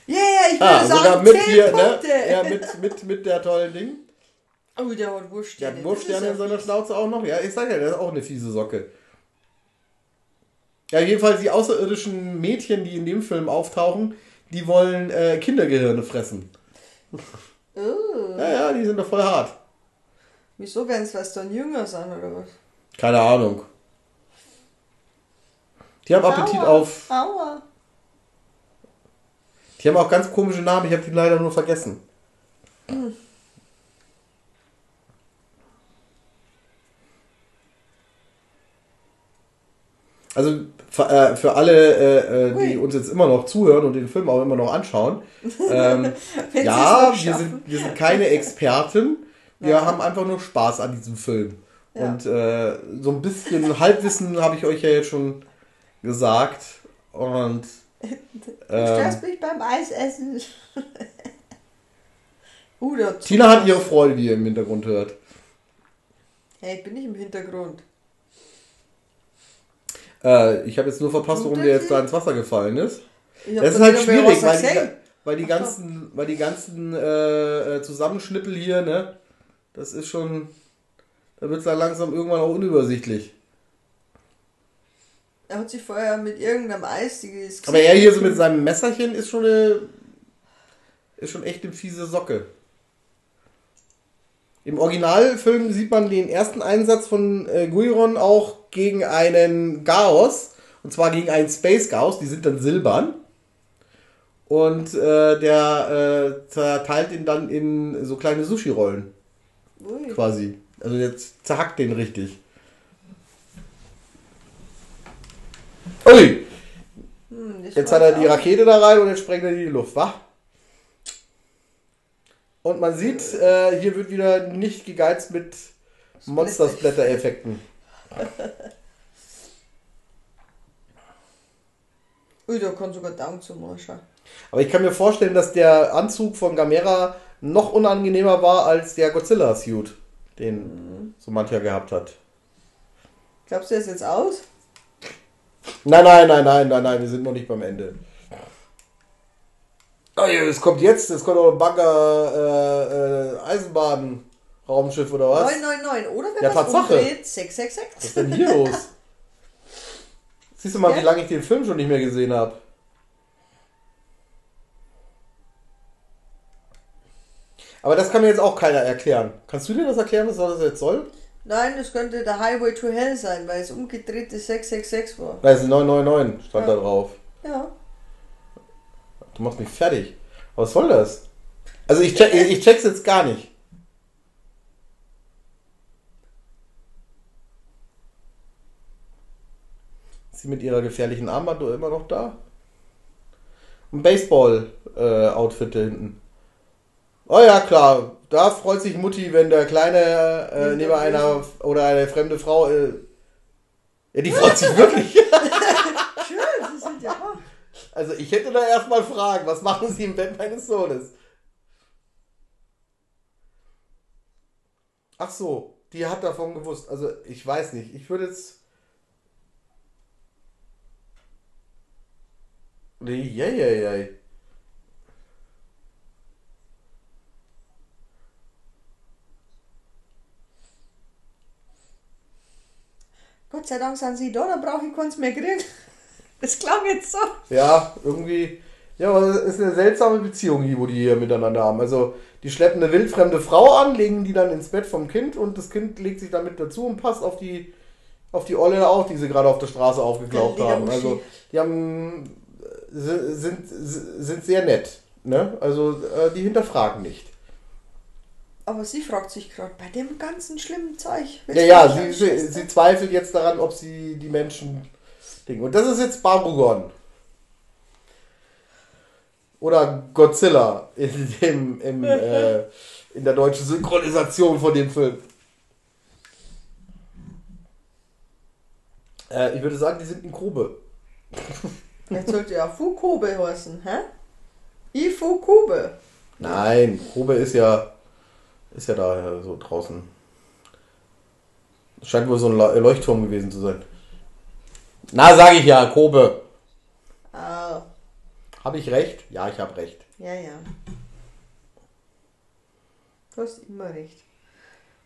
yeah, ich würde Ah, sogar sagen, mit 10 hier, ne? Punkte. Ja, mit, mit, mit der tollen Ding. Oh, der hat Der Wurststerne. hat Wurfsterne in seiner Schnauze auch noch. Ja, ich sag ja, der ist auch eine fiese Socke. Ja, jedenfalls die außerirdischen Mädchen, die in dem Film auftauchen, die wollen äh, Kindergehirne fressen. Oh. Ja, ja, die sind doch voll hart. Wieso werden es was dann jünger sein oder was? Keine Ahnung. Die haben Appetit Aua. auf. Aua. Die haben auch ganz komische Namen, ich habe die leider nur vergessen. Also äh, für alle, äh, äh, die uns jetzt immer noch zuhören und den Film auch immer noch anschauen, ähm, ja, wir sind, wir sind keine Experten, wir Ja. haben einfach nur Spaß an diesem Film. Ja. Und äh, so ein bisschen Halbwissen habe ich euch ja jetzt schon gesagt. Und Du ähm, störst mich beim Eisessen. uh, Tina hat ihre Freude, die ihr im Hintergrund hört. Hey, ich bin nicht im Hintergrund. Äh, ich habe jetzt nur verpasst, warum der jetzt da ins Wasser gefallen ist. Das ist halt schwierig, weil die, weil die ganzen, weil die ganzen äh, äh, Zusammenschnippel hier, ne, das ist schon, da wird es dann langsam irgendwann auch unübersichtlich. Er hat sich vorher mit irgendeinem eistiges. Aber er hier so mit seinem Messerchen ist schon eine, ist schon echt eine fiese Socke. Im Originalfilm sieht man den ersten Einsatz von äh, Guiron auch gegen einen Chaos. Und zwar gegen einen Space Chaos. Die sind dann silbern. Und äh, der äh, zerteilt ihn dann in so kleine Sushi-Rollen. Ui. Quasi. Also jetzt zerhackt den richtig. Ui, Hm, jetzt hat er die Rakete da rein und jetzt sprengt er die Luft, wa? Und man sieht, äh, hier wird wieder nicht gegeizt mit Monster-Splatter-Effekten. Ui, da kann sogar Daumen zum Marschall. Aber ich kann mir vorstellen, dass der Anzug von Gamera noch unangenehmer war als der Godzilla-Suit, den so mancher gehabt hat. Glaubst du, der ist jetzt aus? Nein, nein, nein, nein, nein, nein, wir sind noch nicht beim Ende. Oh ja, es kommt jetzt, es kommt auch ein Bagger, äh, äh, Eisenbahn, Raumschiff oder was? 999, oder wenn Ja, man es Tatsache. umdreht, Was 666. ist denn hier los? Siehst du mal, Ja? wie lange ich den Film schon nicht mehr gesehen habe. Aber das kann mir jetzt auch keiner erklären. Kannst du dir das erklären, was das jetzt soll? Nein, das könnte der Highway to Hell sein, weil es umgedrehte 666 war. Da ist 999, stand Ja. da drauf. Ja. Du machst mich fertig. Was soll das? Also ich, check, ich check's jetzt gar nicht. Ist sie mit ihrer gefährlichen Armbanduhr immer noch da? Ein Baseball-Outfit da hinten. Oh ja, klar. Da freut sich Mutti, wenn der kleine äh, neben einer oder eine fremde Frau. Äh, ja, die freut sich wirklich. Schön, sie sind ja wach. Also ich hätte da erstmal Fragen, was machen Sie im Bett meines Sohnes? Ach so, die hat davon gewusst. Also ich weiß nicht. Ich würde jetzt. Nee, ja, ja, ja. Gott sei Dank sind sie da, dann brauche ich keins mehr kriegen. Das klang jetzt so. Ja, irgendwie. Ja, aber es ist eine seltsame Beziehung, die, wo die hier miteinander haben. Also, die schleppen eine wildfremde Frau an, legen die dann ins Bett vom Kind und das Kind legt sich damit dazu und passt auf die, auf die Olle auf, die sie gerade auf der Straße aufgeglaubt haben. Also, die haben, sind, sind sehr nett. Ne? Also, äh, die hinterfragen nicht. Aber sie fragt sich gerade, bei dem ganzen schlimmen Zeug. Ja, ja, sie, sie, sie zweifelt jetzt daran, ob sie die Menschen. Ding. Und das ist jetzt Barugon. Oder Godzilla in, dem, im, äh, in der deutschen Synchronisation von dem Film. Äh, ich würde sagen, die sind in Grube. Jetzt sollte ja Fukube heißen, hä? Ifukube. Nein, Grube ist ja ist ja da so draußen. Scheint wohl so ein Le- Leuchtturm gewesen zu sein. Na, sage ich ja, Kobe. Ah, Habe ich recht? Ja, ich habe recht. ja, ja. Du hast immer recht.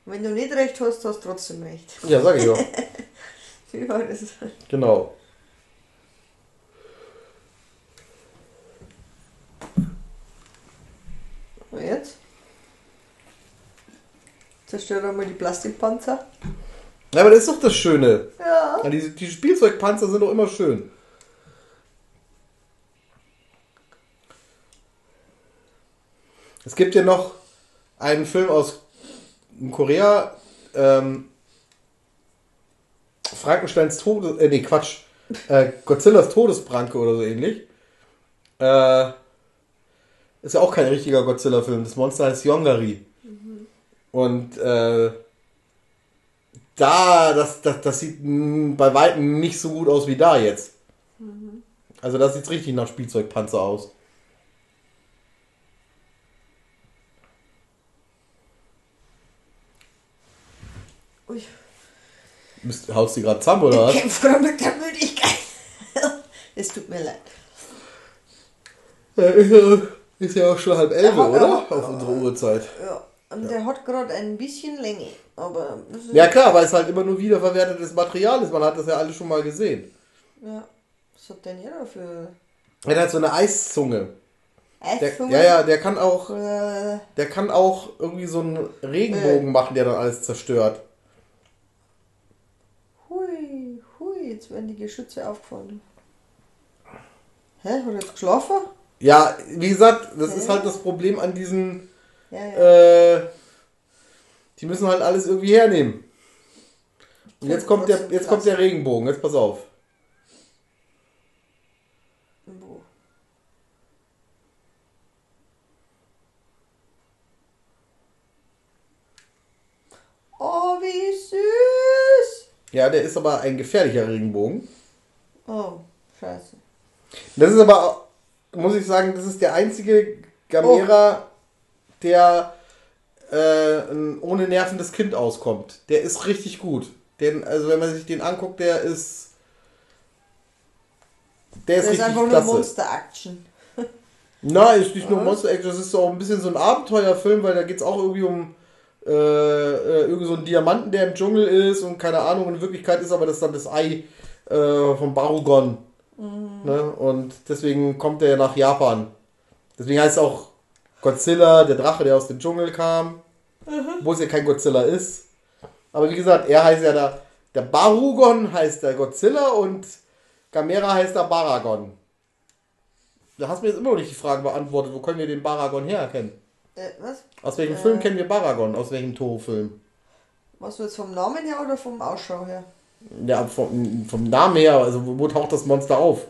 Und wenn du nicht recht hast, hast du trotzdem recht. Ja, sage ich auch. Wie war das? genau. Und jetzt? Zerstört einmal die Plastikpanzer. Ja, aber das ist doch das Schöne. Ja. Ja, die, die Spielzeugpanzer sind doch immer schön. Es gibt ja noch einen Film aus Korea, ähm, Frankensteins Todes... Äh, nee, Quatsch. Äh, Godzillas Todespranke oder so ähnlich. Äh, ist ja auch kein richtiger Godzilla-Film. Das Monster heißt Yongari. Und äh, da, das, das, das sieht bei Weitem nicht so gut aus wie da jetzt. Also das sieht richtig nach Spielzeugpanzer aus. Ui. Bist, haust du gerade zusammen oder was? Ich kämpfe gerade mit der Müdigkeit. es tut mir leid. Ja, ist, ja, auch schon halb elf, oder? Auf unsere Uhrzeit. Ja, und der hat gerade ein bisschen Länge. Aber Ja klar, weil es halt immer nur wiederverwertetes Material ist. Man hat das ja alles schon mal gesehen. ja. Was hat denn jeder für Er hat so eine Eiszunge. Der, Eiszunge? ja, ja, der kann auch, Äh, der kann auch irgendwie so einen Regenbogen machen, der dann alles zerstört. hui, hui, jetzt werden die Geschütze aufgefahren. Hä, hat er jetzt geschlafen? Ja, wie gesagt, das Ja. ist halt das Problem an diesen, Ja, ja. äh, die müssen halt alles irgendwie hernehmen. Und jetzt kommt der, jetzt kommt der Regenbogen, jetzt pass auf. Oh, wie süß! Ja, der ist aber ein gefährlicher Regenbogen. Oh, scheiße. Das ist aber, muss ich sagen, das ist der einzige Gamera, oh. der äh, ein ohne nervendes Kind auskommt. Der ist richtig gut. Den, also wenn man sich den anguckt, der ist. Der ist Das ist richtig einfach nur. Monster-Action. Nein, ist nicht nur Was? Monster Action, das ist auch ein bisschen so ein Abenteuerfilm, weil da geht es auch irgendwie um äh, äh, irgendwie so einen Diamanten, der im Dschungel ist und keine Ahnung, in Wirklichkeit ist aber das dann das Ei äh, von Barugon. Ne? Und deswegen kommt er nach Japan. Deswegen heißt es auch Godzilla, der Drache, der aus dem Dschungel kam. Wo es ja kein Godzilla ist. Aber wie gesagt, er heißt ja da, der Barugon heißt der Godzilla und Gamera heißt der Baragon. Da hast du mir jetzt immer noch nicht die Frage beantwortet, wo können wir den Baragon herkennen? Äh, was? Aus welchem Äh. Film kennen wir Baragon? Aus welchem Toho-Film? Was du jetzt vom Namen her oder vom Ausschau her? Ja, vom, vom Namen her, also wo, wo taucht das Monster auf?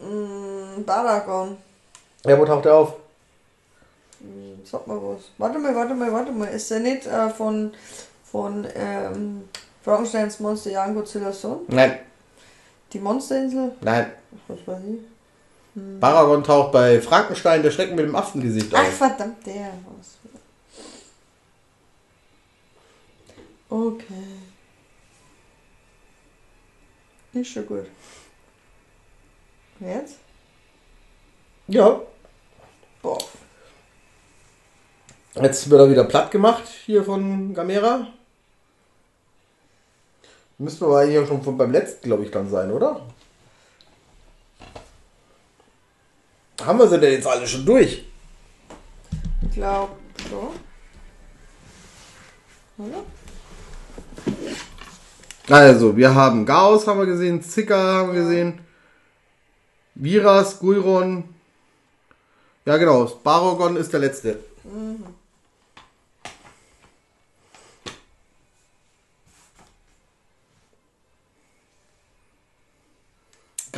Mm, Baragon. Ja, wo taucht er auf? Hm, Sag mal was. Warte mal, warte mal, warte mal. Ist der nicht äh, von, von ähm, Frankensteins Monster Jan Godzilla's Sohn? Nein, Die Monsterinsel? nein. Was weiß ich? Baragon taucht bei Frankenstein, der Schrecken mit dem Affengesicht Ach auf. verdammt, der was. Okay. Ist schon gut. Jetzt? Ja, Boah. Jetzt wird er wieder platt gemacht hier von Gamera. Müssten wir aber eigentlich auch schon von beim letzten, glaube ich, dann sein, oder? Haben wir sie denn jetzt alle schon durch? Ich glaube schon. Oder? Also, wir haben Chaos haben wir gesehen, Zika haben wir gesehen, Viras, Guiron. Ja, genau, Barogon ist der letzte.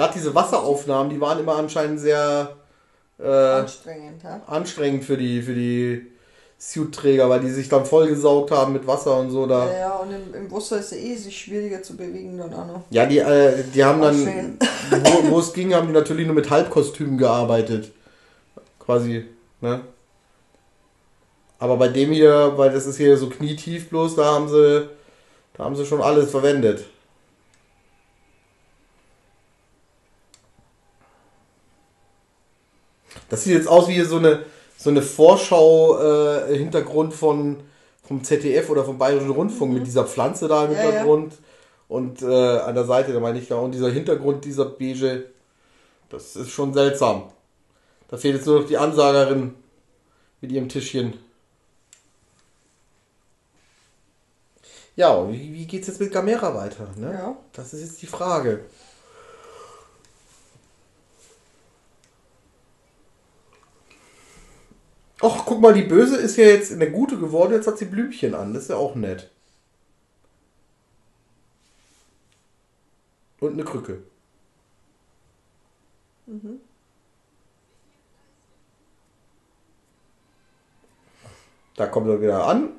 Gerade diese Wasseraufnahmen, die waren immer anscheinend sehr äh, Anstrengend, ha? anstrengend für die, für die Suit-Träger, weil die sich dann vollgesaugt haben mit Wasser und so. Da. Ja, ja, und im, im Wasser ist es eh sich schwieriger zu bewegen dann auch noch. Ja, die, äh, die haben dann, wo, wo es ging, haben die natürlich nur mit Halbkostümen gearbeitet. Quasi, ne? Aber bei dem hier, weil das ist hier so knietief bloß, da haben sie, da haben sie schon alles verwendet. Das sieht jetzt aus wie so eine, so eine Vorschau-Hintergrund von vom ZDF oder vom Bayerischen Rundfunk mit dieser Pflanze da im Ja, ja. Hintergrund. Und äh, an der Seite, da meine ich ja, und dieser Hintergrund, dieser beige, das ist schon seltsam. Da fehlt jetzt nur noch die Ansagerin mit ihrem Tischchen. Ja, und wie, wie geht's jetzt mit Gamera weiter? Ne? Ja. Das ist jetzt die Frage. Och, guck mal, die Böse ist ja jetzt eine Gute geworden, jetzt hat sie Blümchen an. Das ist ja auch nett. Und eine Krücke. Da kommt er wieder an.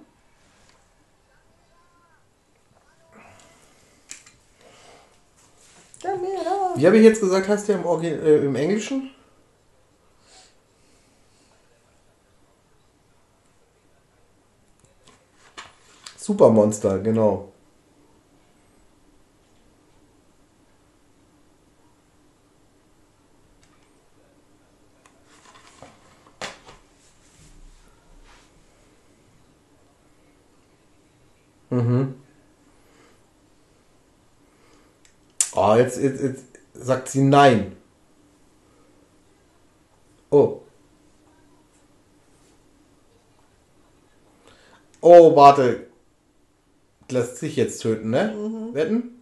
Wie habe ich jetzt gesagt, heißt der im, Orgi äh, im Englischen? Supermonster, genau. Mhm. Oh, jetzt, jetzt, jetzt sagt sie nein. Oh. Oh, warte. Lässt sich jetzt töten, ne? Wetten?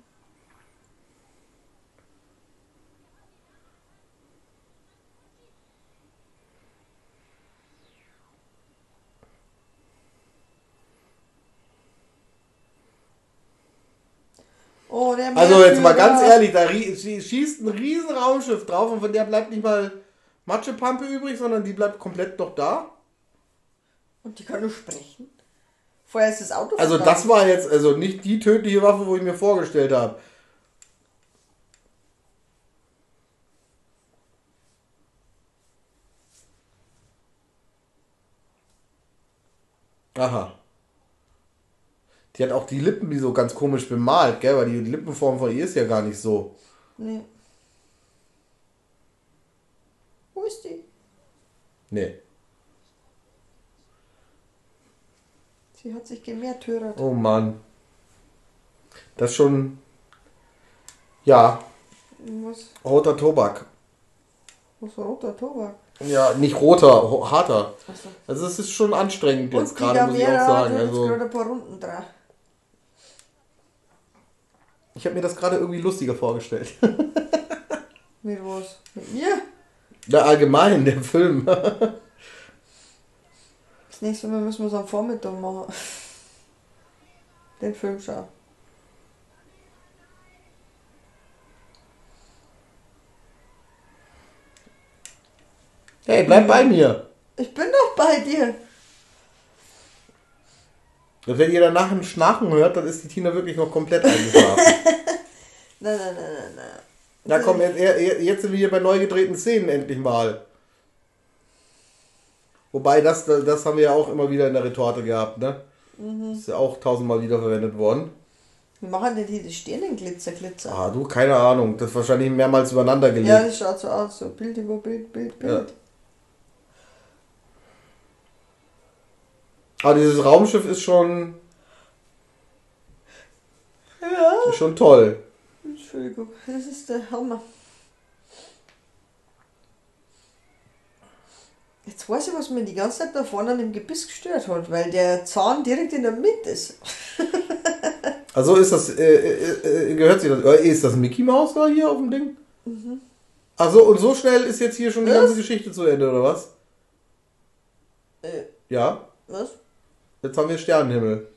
Oh, der Also jetzt mal ganz ehrlich, da schießt ein riesen Raumschiff drauf und von der bleibt nicht mal Matschepampe übrig, sondern die bleibt komplett noch da. Und die kann nur sprechen. Vorher ist das Auto Also vergangen. das war jetzt also nicht die tödliche Waffe, wo ich mir vorgestellt habe. Aha. Die hat auch die Lippen wie so ganz komisch bemalt, gell? Weil die Lippenform von ihr ist ja gar nicht so. Nee. Wo ist die? Nee. Sie hat sich gemärtyrert. Oh Mann. Das ist schon. Ja, Was, roter Tobak. was war roter Tobak? Ja, nicht roter, harter. Also es ist schon anstrengend jetzt gerade, muss ich auch sagen. Also gerade ein paar Runden dran. ich habe mir das gerade irgendwie lustiger vorgestellt. Mit was? Mit mir? Na, allgemein, der Film. Das nächste Mal müssen wir es am Vormittag machen. Den Film schauen. Hey, bleib bei mir. Ich bin doch bei dir. Und wenn ihr danach ein Schnarchen hört, dann ist die Tina wirklich noch komplett eingeschlafen. Nein, nein, nein, nein, nein. Na komm, jetzt, jetzt sind wir hier bei neu gedrehten Szenen endlich mal. Wobei, das, das haben wir ja auch immer wieder in der Retorte gehabt, ne? Ist ja auch tausendmal wiederverwendet worden. Wie machen denn die die Stirnenglitzer, Glitzer? Ah, du, keine Ahnung. Das ist wahrscheinlich mehrmals übereinander gelegt. Ja, das schaut so aus. So Bild über Bild, Bild, Bild. Aber dieses Raumschiff ist schon, Ja. ist schon toll. Entschuldigung, das ist der Hammer. Jetzt weiß ich, was mir die ganze Zeit da vorne an dem Gebiss gestört hat, weil der Zahn direkt in der Mitte ist. Also ist das, äh, äh, äh, gehört sich das, äh, ist das Mickey Mouse da hier auf dem Ding? Mhm. Also und so schnell ist jetzt hier schon die Was? ganze Geschichte zu Ende, oder was? Äh, Ja, was? jetzt haben wir Sternenhimmel.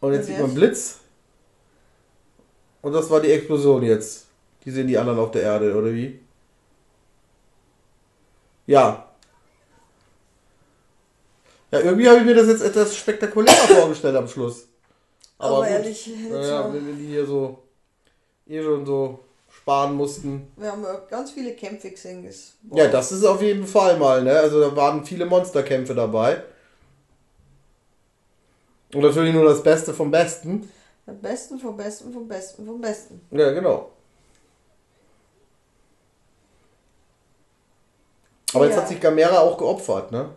Und jetzt sieht man? Blitz. Und das war die Explosion jetzt. Die sehen die anderen auf der Erde, oder wie? Ja. Ja, irgendwie habe ich mir das jetzt etwas spektakulärer vorgestellt am Schluss. Aber, gut. ehrlich, jetzt Naja, wenn wir die hier so eh schon so sparen mussten. wir haben ja ganz viele Kämpfe gesehen. Das, Ja, das ist auf jeden Fall mal, ne? Also da waren viele Monsterkämpfe dabei. Und natürlich nur das Beste vom Besten. Am besten, vom Besten, vom Besten, vom Besten. Ja, genau. Aber jetzt Ja. hat sich Gamera auch geopfert, ne?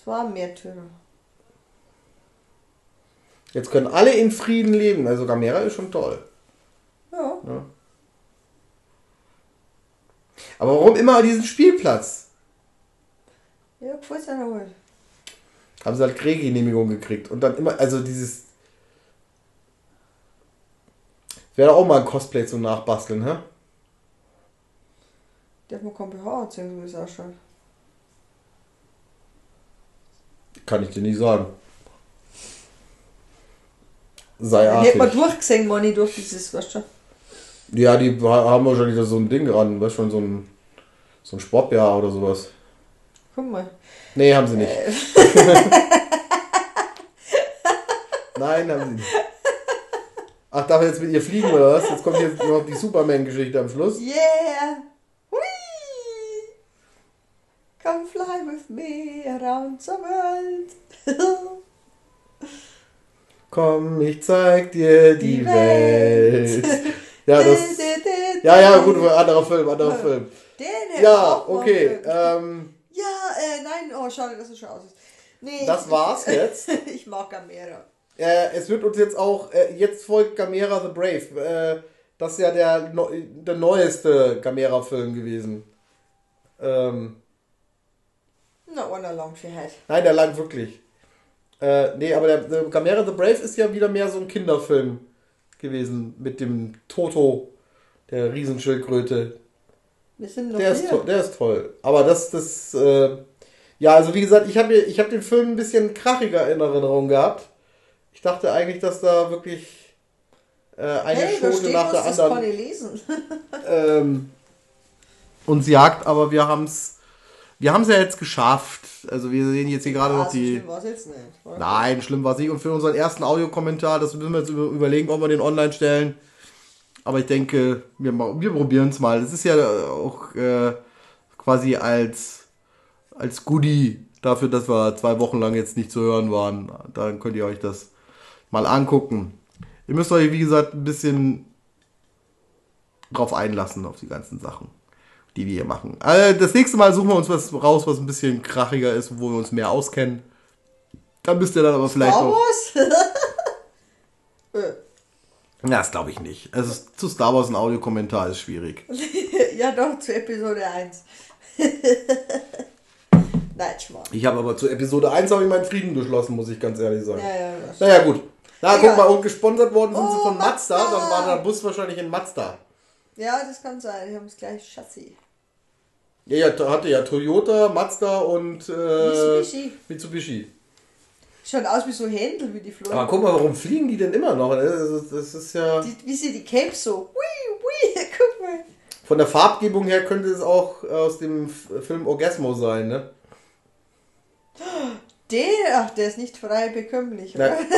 Es war Märtyrer. Jetzt können alle in Frieden leben. Also Gamera ist schon toll. Ja. Ne? Aber warum immer diesen Spielplatz? Ja, gefällt einer halt. Haben sie halt Drehgenehmigung gekriegt. Und dann immer, also dieses. Wäre auch mal ein Cosplay zum Nachbasteln, hä? Der hat mir kein BH erzählen, so wie es ausschaut. Kann ich dir nicht sagen. Sei Den hätte man artig. durchgesehen, Manni, durch dieses, weißt du? Ja, die haben wahrscheinlich da so ein Ding dran, weißt du, schon so ein, so ein Sportjahr oder sowas. Guck mal. Nee, haben sie nicht. Nein, haben sie nicht. Ach, darf er jetzt mit ihr fliegen oder was? Jetzt kommt hier noch die Superman-Geschichte am Schluss. Yeah! Come fly with me around the world. Komm, ich zeig dir die, Welt. Ja, das. Ja, ja, gut, anderer Film, anderer Film. Den Ja, okay. Ähm, Ja, äh, nein, oh, schade, dass es schon aus ist. Nee, das ich- war's jetzt. ich mag Gamera. Äh, es wird uns jetzt auch, äh, jetzt folgt Gamera the Brave. Äh, das ist ja der, der neueste Gamera-Film gewesen. Ähm, Na, einer lang für heute. nein, der lang wirklich. Äh, nee, aber der, der Gamera the Brave ist ja wieder mehr so ein Kinderfilm gewesen mit dem Toto, der Riesenschildkröte. Wir sind noch Der ist, hier. toll, der ist toll. Aber das, das, äh, ja, also wie gesagt, ich habe ich hab den Film ein bisschen krachiger in Erinnerung gehabt. Ich dachte eigentlich, dass da wirklich äh, eine hey, Schote nach der das anderen lesen. ähm, uns jagt, aber wir haben es wir haben's ja jetzt geschafft. also wir sehen jetzt hier gerade noch die. schlimm war's jetzt nicht. Nein, schlimm war es nicht. Und für unseren ersten Audiokommentar, das müssen wir jetzt über- überlegen, ob wir den online stellen. Aber ich denke, wir, wir probieren es mal. Es ist ja auch äh, quasi als, als Goodie dafür, dass wir zwei Wochen lang jetzt nicht zu hören waren. Dann könnt ihr euch das mal angucken. Ihr müsst euch, wie gesagt, ein bisschen drauf einlassen, auf die ganzen Sachen, die wir hier machen. Also das nächste Mal suchen wir uns was raus, was ein bisschen krachiger ist, wo wir uns mehr auskennen. Da müsst ihr dann aber vielleicht Star. Wars? Äh, Ja, das glaube ich nicht. Also zu Star Wars ein Audiokommentar ist schwierig. ja, doch, zu Episode 1. Nein, Schmarrn. Ich habe aber zu Episode 1 habe ich meinen Frieden geschlossen, muss ich ganz ehrlich sagen. Ja, ja, Naja, gut. Na, Egal. guck mal, und gesponsert worden sind sie Oh, von Mazda. Mazda. Dann war der Bus wahrscheinlich in Mazda. Ja, das kann sein. Die haben das gleiche Chassis. Ja, ja, da hatte ja Toyota, Mazda und äh, Mitsubishi. Mitsubishi. Schaut aus wie so Händel, wie die Flöhe. Aber guck mal, warum fliegen die denn immer noch? Das ist, das ist ja. Die, wie sie die Capes so. Hui, hui, guck mal. Von der Farbgebung her könnte es auch aus dem Film Orgasmo sein, ne? Der, ach, der ist nicht frei bekömmlich, oder?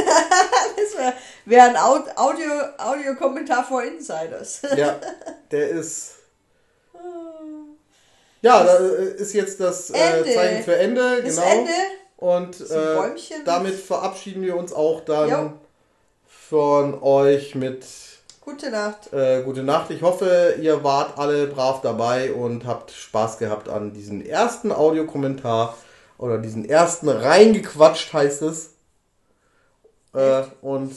Das wäre wär ein Aud Audio, Audiokommentar for Insiders. Ja, der ist. Ja, da ist jetzt das äh. Zeichen für Ende, Bis genau. Ende. Und äh, damit verabschieden wir uns auch dann Jo. von euch mit Gute Nacht. äh, gute Nacht. Ich hoffe, ihr wart alle brav dabei und habt Spaß gehabt an diesem ersten Audiokommentar oder diesen ersten reingequatscht heißt es. Äh, und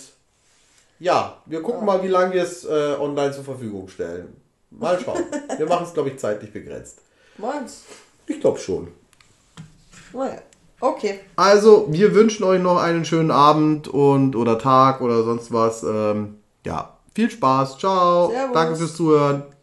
ja, wir gucken mal, wie lange wir es äh, online zur Verfügung stellen. Mal schauen. wir machen es, glaube ich, zeitlich begrenzt. Morgens. Ich glaube schon. Naja. Okay. Also, wir wünschen euch noch einen schönen Abend und oder Tag oder sonst was. Ähm, ja, viel Spaß. Ciao. Servus. Danke fürs Zuhören.